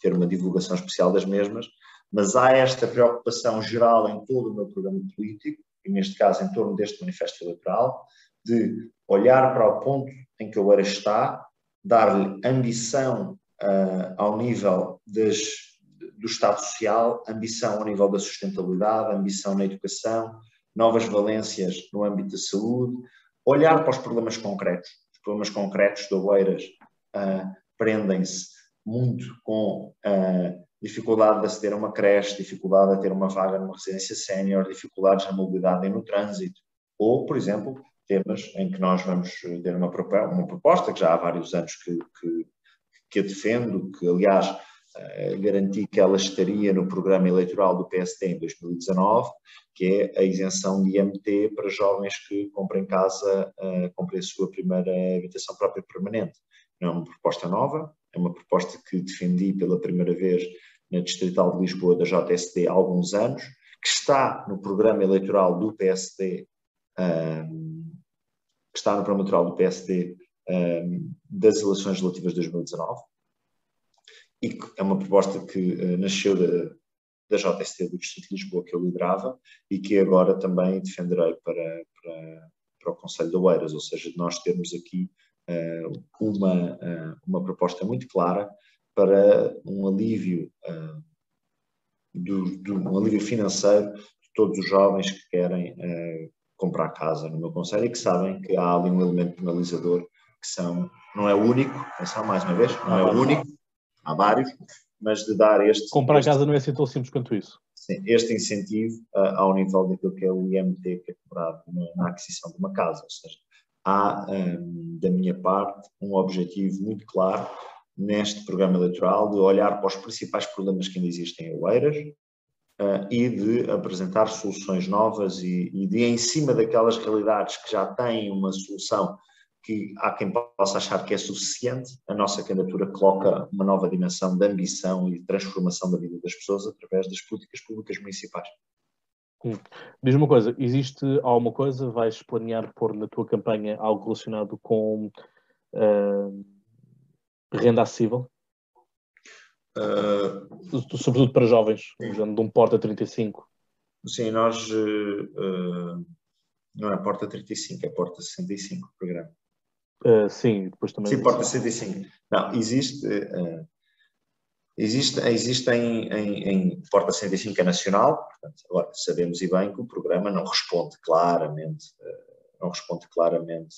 ter uma divulgação especial das mesmas, mas há esta preocupação geral em todo o meu programa político, e neste caso em torno deste manifesto eleitoral, de olhar para o ponto em que o ERA está, dar-lhe ambição uh, ao nível das, do Estado Social, ambição ao nível da sustentabilidade, ambição na educação, novas valências no âmbito da saúde, olhar para os problemas concretos. Os problemas concretos de Oeiras uh, prendem-se muito com a uh, dificuldade de aceder a uma creche, dificuldade de ter uma vaga numa residência sénior, dificuldades na mobilidade e no trânsito, ou, por exemplo, temas em que nós vamos ter uma, uma proposta, que já há vários anos que, que, que a defendo, que aliás eh, garanti que ela estaria no programa eleitoral do PSD em 2019, que é a isenção de IMT para jovens que comprem casa, uh, comprem a sua primeira habitação própria permanente. Não é uma proposta nova, é uma proposta que defendi pela primeira vez na Distrital de Lisboa da JSD há alguns anos, que está no programa eleitoral do PSD que está no programa eleitoral do PSD um, das eleições legislativas de 2019. e é uma proposta que nasceu da, da JST do Distrito de Lisboa que eu liderava e que agora também defenderei para, para, para o Conselho de Oeiras, ou seja, de nós termos aqui uh, uma, uh, uma proposta muito clara para um alívio, uh, do, do, um alívio financeiro de todos os jovens que querem comprar casa no meu Conselho e que sabem que há ali um elemento penalizador que são, não é o único, atenção mais uma vez, não é o único, há vários, mas de dar este. Comprar este, casa não é assim tão simples quanto isso. Sim, este incentivo uh, ao nível daquilo que é o IMT que é cobrado na, na aquisição de uma casa. Ou seja, há, um, da minha parte, um objetivo muito claro neste programa eleitoral de olhar para os principais problemas que ainda existem em Oeiras uh, e de apresentar soluções novas e, e de, em cima daquelas realidades que já têm uma solução que há quem possa achar que é suficiente, a nossa candidatura coloca uma nova dimensão de ambição e de transformação da vida das pessoas através das políticas públicas municipais. Hum. Diz uma coisa, existe alguma coisa, vais planear pôr na tua campanha algo relacionado com uh, renda acessível? Uh, Sobretudo para jovens, de um porta 35. Sim, nós uh, não é porta 35, é porta 65 o programa. Uh, sim, depois também. Sim, porta 65. Não, existe. Uh, existe, existe em, em, em, Porta 105 é nacional, portanto, agora sabemos e bem que o programa não responde claramente, não responde claramente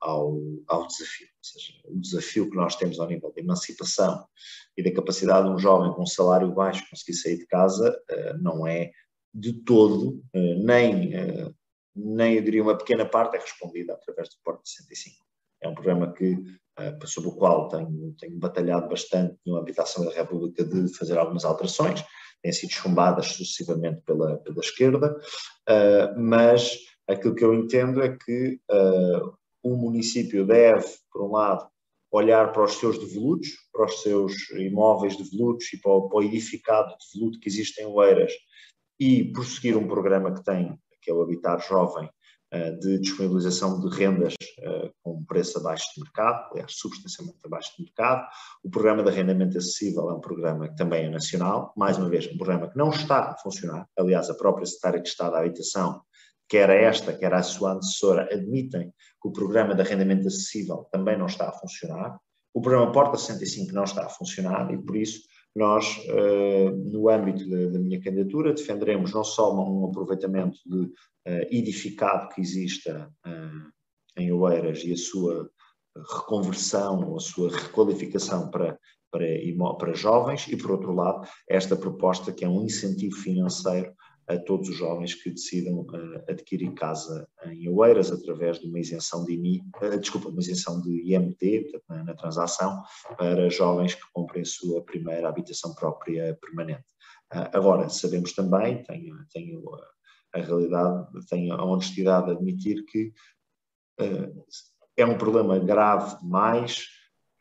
ao, ao desafio. Ou seja, o desafio que nós temos ao nível da emancipação e da capacidade de um jovem com um salário baixo conseguir sair de casa não é de todo, nem nem eu diria uma pequena parte é respondida através do Porto 65. É um programa que, sobre o qual tenho, tenho batalhado bastante no âmbito da República de fazer algumas alterações, têm sido chumbadas sucessivamente pela, pela esquerda, mas aquilo que eu entendo é que o município deve, por um lado, olhar para os seus devolutos, para os seus imóveis devolutos e para o, para o edificado devoluto que existe em Oeiras e prosseguir um programa que tem que é o Habitar Jovem, eh, de disponibilização de rendas eh, com um preço abaixo de mercado, aliás, substancialmente abaixo de mercado. O programa de arrendamento acessível é um programa que também é nacional, mais uma vez, um programa que não está a funcionar. Aliás, a própria Secretária de Estado da Habitação, quer esta, quer a sua antecessora, admitem que o programa de arrendamento acessível também não está a funcionar. O programa Porta 65 não está a funcionar e, por isso, nós, uh, no âmbito da, minha candidatura, defenderemos não só um aproveitamento de, uh, edificado que exista uh, em Oeiras e a sua reconversão, a sua requalificação para, para, para jovens, e, por outro lado, esta proposta que é um incentivo financeiro a todos os jovens que decidam uh, adquirir casa em Oeiras através de uma isenção de IMI, uh, desculpa, uma isenção de IMT, na, na, transação, para jovens que comprem a sua primeira habitação própria permanente. Uh, agora, sabemos também, tenho, tenho a realidade, tenho a honestidade de admitir que é um problema grave demais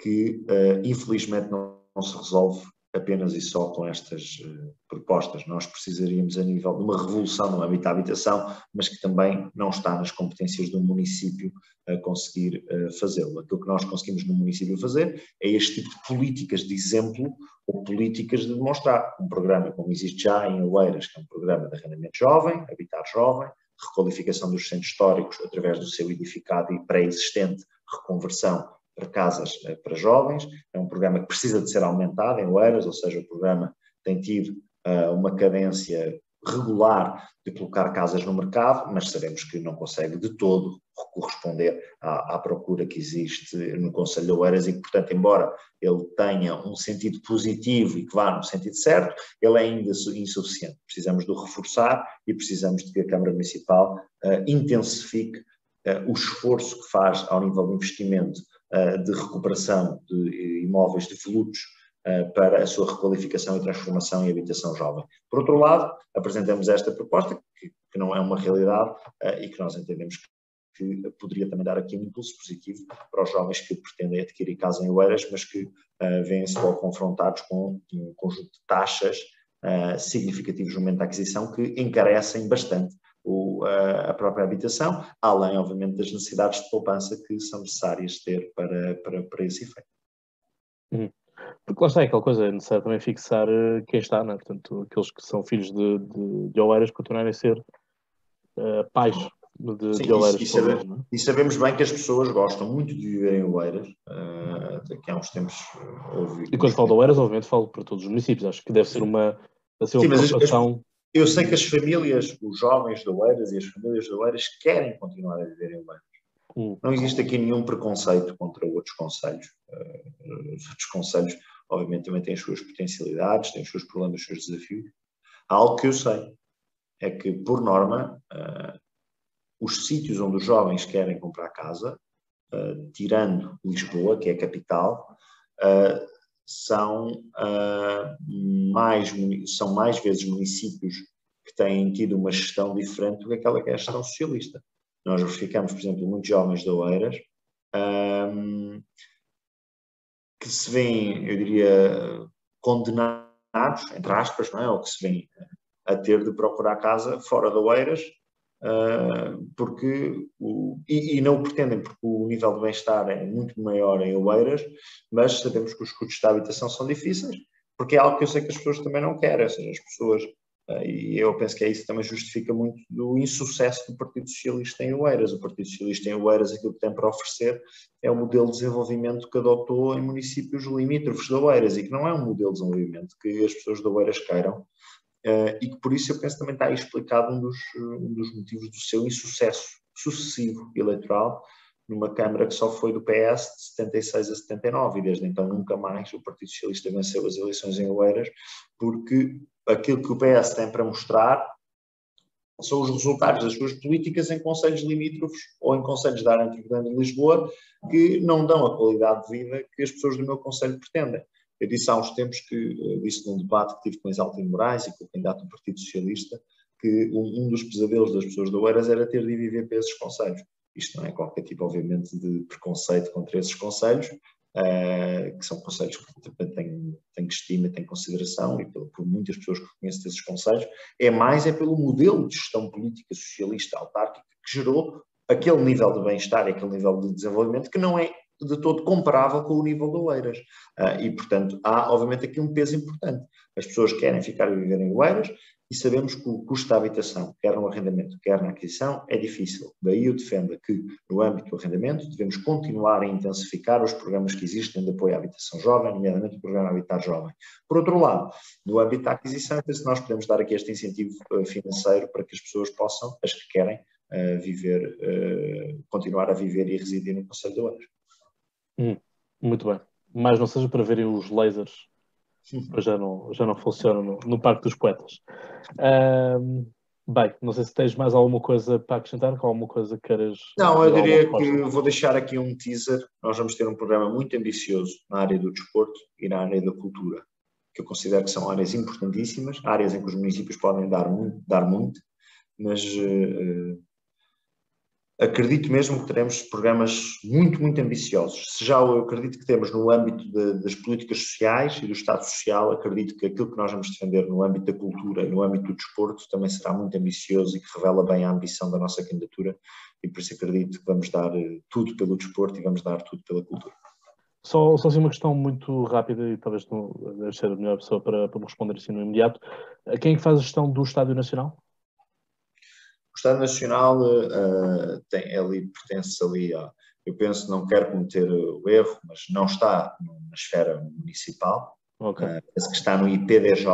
que, infelizmente, não, não se resolve apenas e só com estas uh, propostas. Nós precisaríamos, a nível de uma revolução no âmbito da habitação, mas que também não está nas competências do município a conseguir uh, fazê-lo. Aquilo que nós conseguimos no município fazer é este tipo de políticas de exemplo ou políticas de demonstrar. Um programa como existe já em Oeiras, que é um programa de arrendamento jovem, habitar jovem, requalificação dos centros históricos através do seu edificado e pré-existente reconversão para casas eh, para jovens. É um programa que precisa de ser aumentado em Oeiras, ou seja, o programa tem tido uh, uma cadência regular de colocar casas no mercado, mas sabemos que não consegue de todo corresponder à, à, procura que existe no Conselho de Oeiras e que, portanto, embora ele tenha um sentido positivo e que vá no sentido certo, ele é ainda insuficiente. Precisamos de o reforçar e precisamos de que a Câmara Municipal uh, intensifique uh, o esforço que faz ao nível de investimento eh, de recuperação de imóveis devolutos eh, para a sua requalificação e transformação em habitação jovem. Por outro lado, apresentamos esta proposta, que, não é uma realidade eh, e que nós entendemos que, que poderia também dar aqui um impulso positivo para os jovens que pretendem adquirir casa em Oeiras, mas que uh, vêm-se logo confrontados com um conjunto de taxas uh, momento da aquisição que encarecem bastante o, a própria habitação, além, obviamente, das necessidades de poupança que são necessárias ter para, para, para esse efeito. Hum. Porque lá está, é aquela coisa, é necessário também fixar uh, quem está, né? portanto, aqueles que são filhos de, de, de Oeiras continuarem a ser uh, pais de, Sim, de Oeiras. E, sabemos, é? e, sabemos bem que as pessoas gostam muito de viver em Oeiras, uh, daqui há uns tempos houve... E quando falo de Oeiras, obviamente falo para todos os municípios, acho que deve ser uma, deve ser uma Sim, preocupação... Eu sei que as famílias, os jovens de Oeiras e as famílias de Oeiras querem continuar a viver em Oeiras. Hum. Não existe aqui nenhum preconceito contra outros conselhos. Uh, os outros conselhos, obviamente, também têm as suas potencialidades, têm os seus problemas, os seus desafios. Há algo que eu sei, é que, por norma, uh, os sítios onde os jovens querem comprar casa, uh, tirando Lisboa, que é a capital, são, mais, são mais vezes municípios que têm tido uma gestão diferente do que aquela que é a gestão socialista. Nós verificamos, por exemplo, muitos jovens de Oeiras um, que se veem, eu diria, condenados, entre aspas, não é? ou que se veem a ter de procurar casa fora de Oeiras, uh, porque o, e, e, não o pretendem, porque o nível de bem-estar é muito maior em Oeiras, mas sabemos que os custos da habitação são difíceis, porque é algo que eu sei que as pessoas também não querem, ou seja, as pessoas e eu penso que é isso que também justifica muito do insucesso do Partido Socialista em Oeiras. O Partido Socialista em Oeiras, aquilo que tem para oferecer é o modelo de desenvolvimento que adotou em municípios limítrofes de Oeiras e que não é um modelo de desenvolvimento que as pessoas de Oeiras queiram e que por isso eu penso também está explicado um dos, um dos motivos do seu insucesso sucessivo eleitoral numa Câmara que só foi do PS de 76 a 79 e desde então nunca mais o Partido Socialista venceu as eleições em Oeiras porque aquilo que o PS tem para mostrar são os resultados das suas políticas em conselhos limítrofes ou em conselhos da área metropolitana de Lisboa que não dão a qualidade de vida que as pessoas do meu conselho pretendem. Eu disse há uns tempos que, eh, disse num debate que tive com Exaltino Moraes e com o candidato do Partido Socialista, que um, um dos pesadelos das pessoas do Oeiras era ter de viver para esses conselhos. Isto não é qualquer tipo, obviamente, de preconceito contra esses conselhos, uh, que são conselhos que têm, têm estima, têm consideração, e por, por, muitas pessoas que conhecem esses conselhos, é mais é pelo modelo de gestão política socialista autárquica que gerou aquele nível de bem-estar e aquele nível de desenvolvimento que não é de todo comparável com o nível de Oeiras. Uh, e, portanto, há, obviamente, aqui um peso importante. As pessoas querem ficar a viver em Oeiras, e sabemos que o custo da habitação, quer no arrendamento, quer na aquisição, é difícil. Daí eu defendo que, no âmbito do arrendamento, devemos continuar a intensificar os programas que existem de apoio à habitação jovem, nomeadamente o programa Habitar Jovem. Por outro lado, no âmbito da aquisição, penso nós podemos dar aqui este incentivo eh, financeiro para que as pessoas possam, as que querem, eh, viver, continuar a viver e residir no Conselho de Oeiras. Hum, muito bem. Mas não seja para verem os lasers depois já não, já não funciona no, no Parque dos Poetas. Um, bem, não sei se tens mais alguma coisa para acrescentar, alguma coisa que queiras. Não, eu diria que vou deixar aqui um teaser. Nós vamos ter um programa muito ambicioso na área do desporto e na área da cultura, que eu considero que são áreas importantíssimas, áreas em que os municípios podem dar muito, dar muito mas uh, acredito mesmo que teremos programas muito, muito ambiciosos. Se já eu acredito que temos no âmbito de, das políticas sociais e do Estado Social, acredito que aquilo que nós vamos defender no âmbito da cultura e no âmbito do desporto também será muito ambicioso e que revela bem a ambição da nossa candidatura e por isso acredito que vamos dar eh, tudo pelo desporto e vamos dar tudo pela cultura. Só, só assim uma questão muito rápida e talvez não ser a melhor pessoa para, para me responder assim no imediato. Quem é que faz a gestão do Estádio Nacional? O Estado Nacional uh, tem, ali, pertence ali a, eu penso, não quero cometer o erro, mas não está na esfera municipal, okay. uh, penso que está no IPDJ,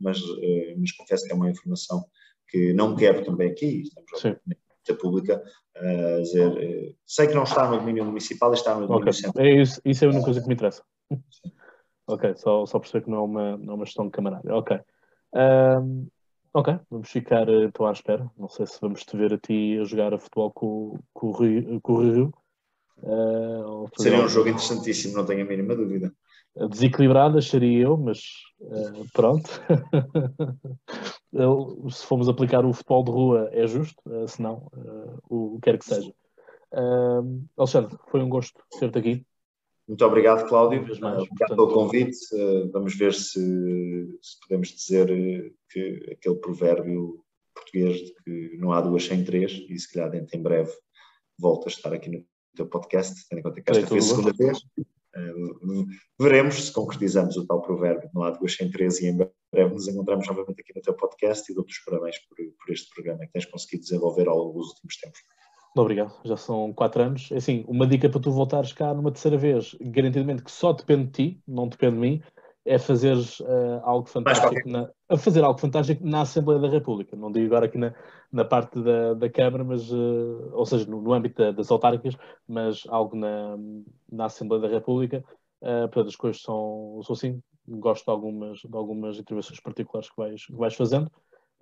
mas, uh, mas confesso que é uma informação que não quero também aqui, estamos na pública, a dizer, sei que não está no domínio municipal, está no domínio okay. central. É isso, isso é a única coisa que me interessa. ok, só, só perceber que não é uma, não é uma gestão de camarada. Ok. Um, Ok, vamos ficar eh, então à espera. Não sei se vamos te ver a ti a jogar a futebol com, com, o, Rio, com o Rio. Uh, Seria um jogo interessantíssimo, não tenho a mínima dúvida. Desequilibrado seria eu, mas uh, pronto. se formos aplicar o futebol de rua é justo, uh, se não, o, o que quer que seja. Alexandre, foi um gosto ter-te aqui. Muito obrigado, Cláudio. Mais, obrigado portanto... pelo convite. Eh, vamos ver se, se, podemos dizer eh, que aquele provérbio português de que não há duas sem três, e se calhar dentro em breve volto a estar aqui no teu podcast, tendo em conta que esta foi a segunda vez. Eh, veremos se concretizamos o tal provérbio, não há duas sem três e em breve nos encontramos novamente aqui no teu podcast e dou-te os parabéns por, por este programa que tens conseguido desenvolver ao longo dos últimos tempos. Obrigado, já são quatro anos. É assim, uma dica para tu voltares cá numa terceira vez, garantidamente que só depende de ti, não depende de mim, é fazer uh, algo fantástico na, a fazer algo fantástico na Assembleia da República. Não digo agora aqui na, na parte da, da Câmara, mas, uh, ou seja, no, no âmbito da, das autárquicas, mas algo na, na Assembleia da República. Uh, portanto, as coisas são, são assim. Gosto de algumas, de algumas intervenções particulares que vais, que vais fazendo.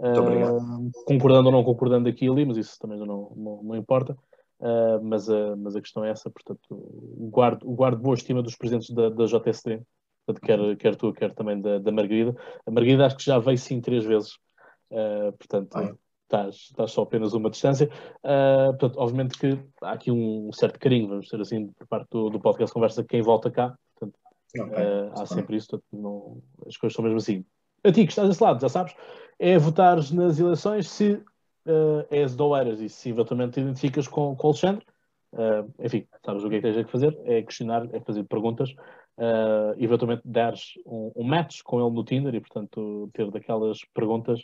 Uh, concordando ou não concordando aqui e ali, mas isso também não, não, não importa. Uh, mas, a, mas a questão é essa, portanto, guardo, guardo boa estima dos presentes da, da JSD, portanto, quer, quer tu, quer também da, da Margarida. A Margarida acho que já veio sim três vezes, uh, portanto, estás, estás só apenas uma distância. Portanto, obviamente que há aqui um certo carinho, vamos dizer assim, por parte do, do podcast Conversa, quem volta cá, portanto, okay. há sempre isso, portanto, não, as coisas são mesmo assim. A ti que estás desse lado, já sabes, é votares nas eleições se uh, és do Oeiras e se eventualmente te identificas com, com o Alexandre. Uh, enfim, sabes o que é que tens que fazer? É questionar, é fazer perguntas uh, eventualmente dares um, um, match com ele no Tinder e, portanto, ter daquelas perguntas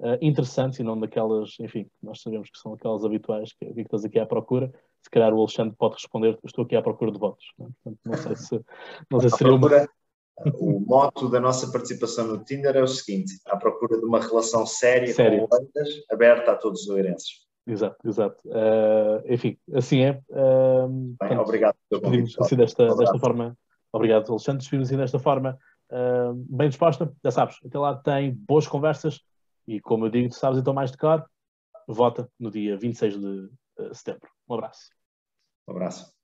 uh, interessantes e não daquelas, enfim, nós sabemos que são aquelas habituais que, que estás aqui à procura. Se calhar o Alexandre pode responder: Estou aqui à procura de votos. Não, é? portanto, não sei se, não sei se seria uma. O moto da nossa participação no Tinder é o seguinte: à procura de uma relação séria Sério? com outras, aberta a todos os oeirenses. Exato, exato. Uh, enfim, assim é. Uh, Bem, portanto, obrigado convite. Assim desta, desta forma Obrigado, Alexandre. Despedimos assim desta forma uh, bem disposta. Já sabes, até lá tem boas conversas e, como eu digo, tu sabes então mais de claro, vota no dia 26 de uh, setembro. Um abraço. Um abraço.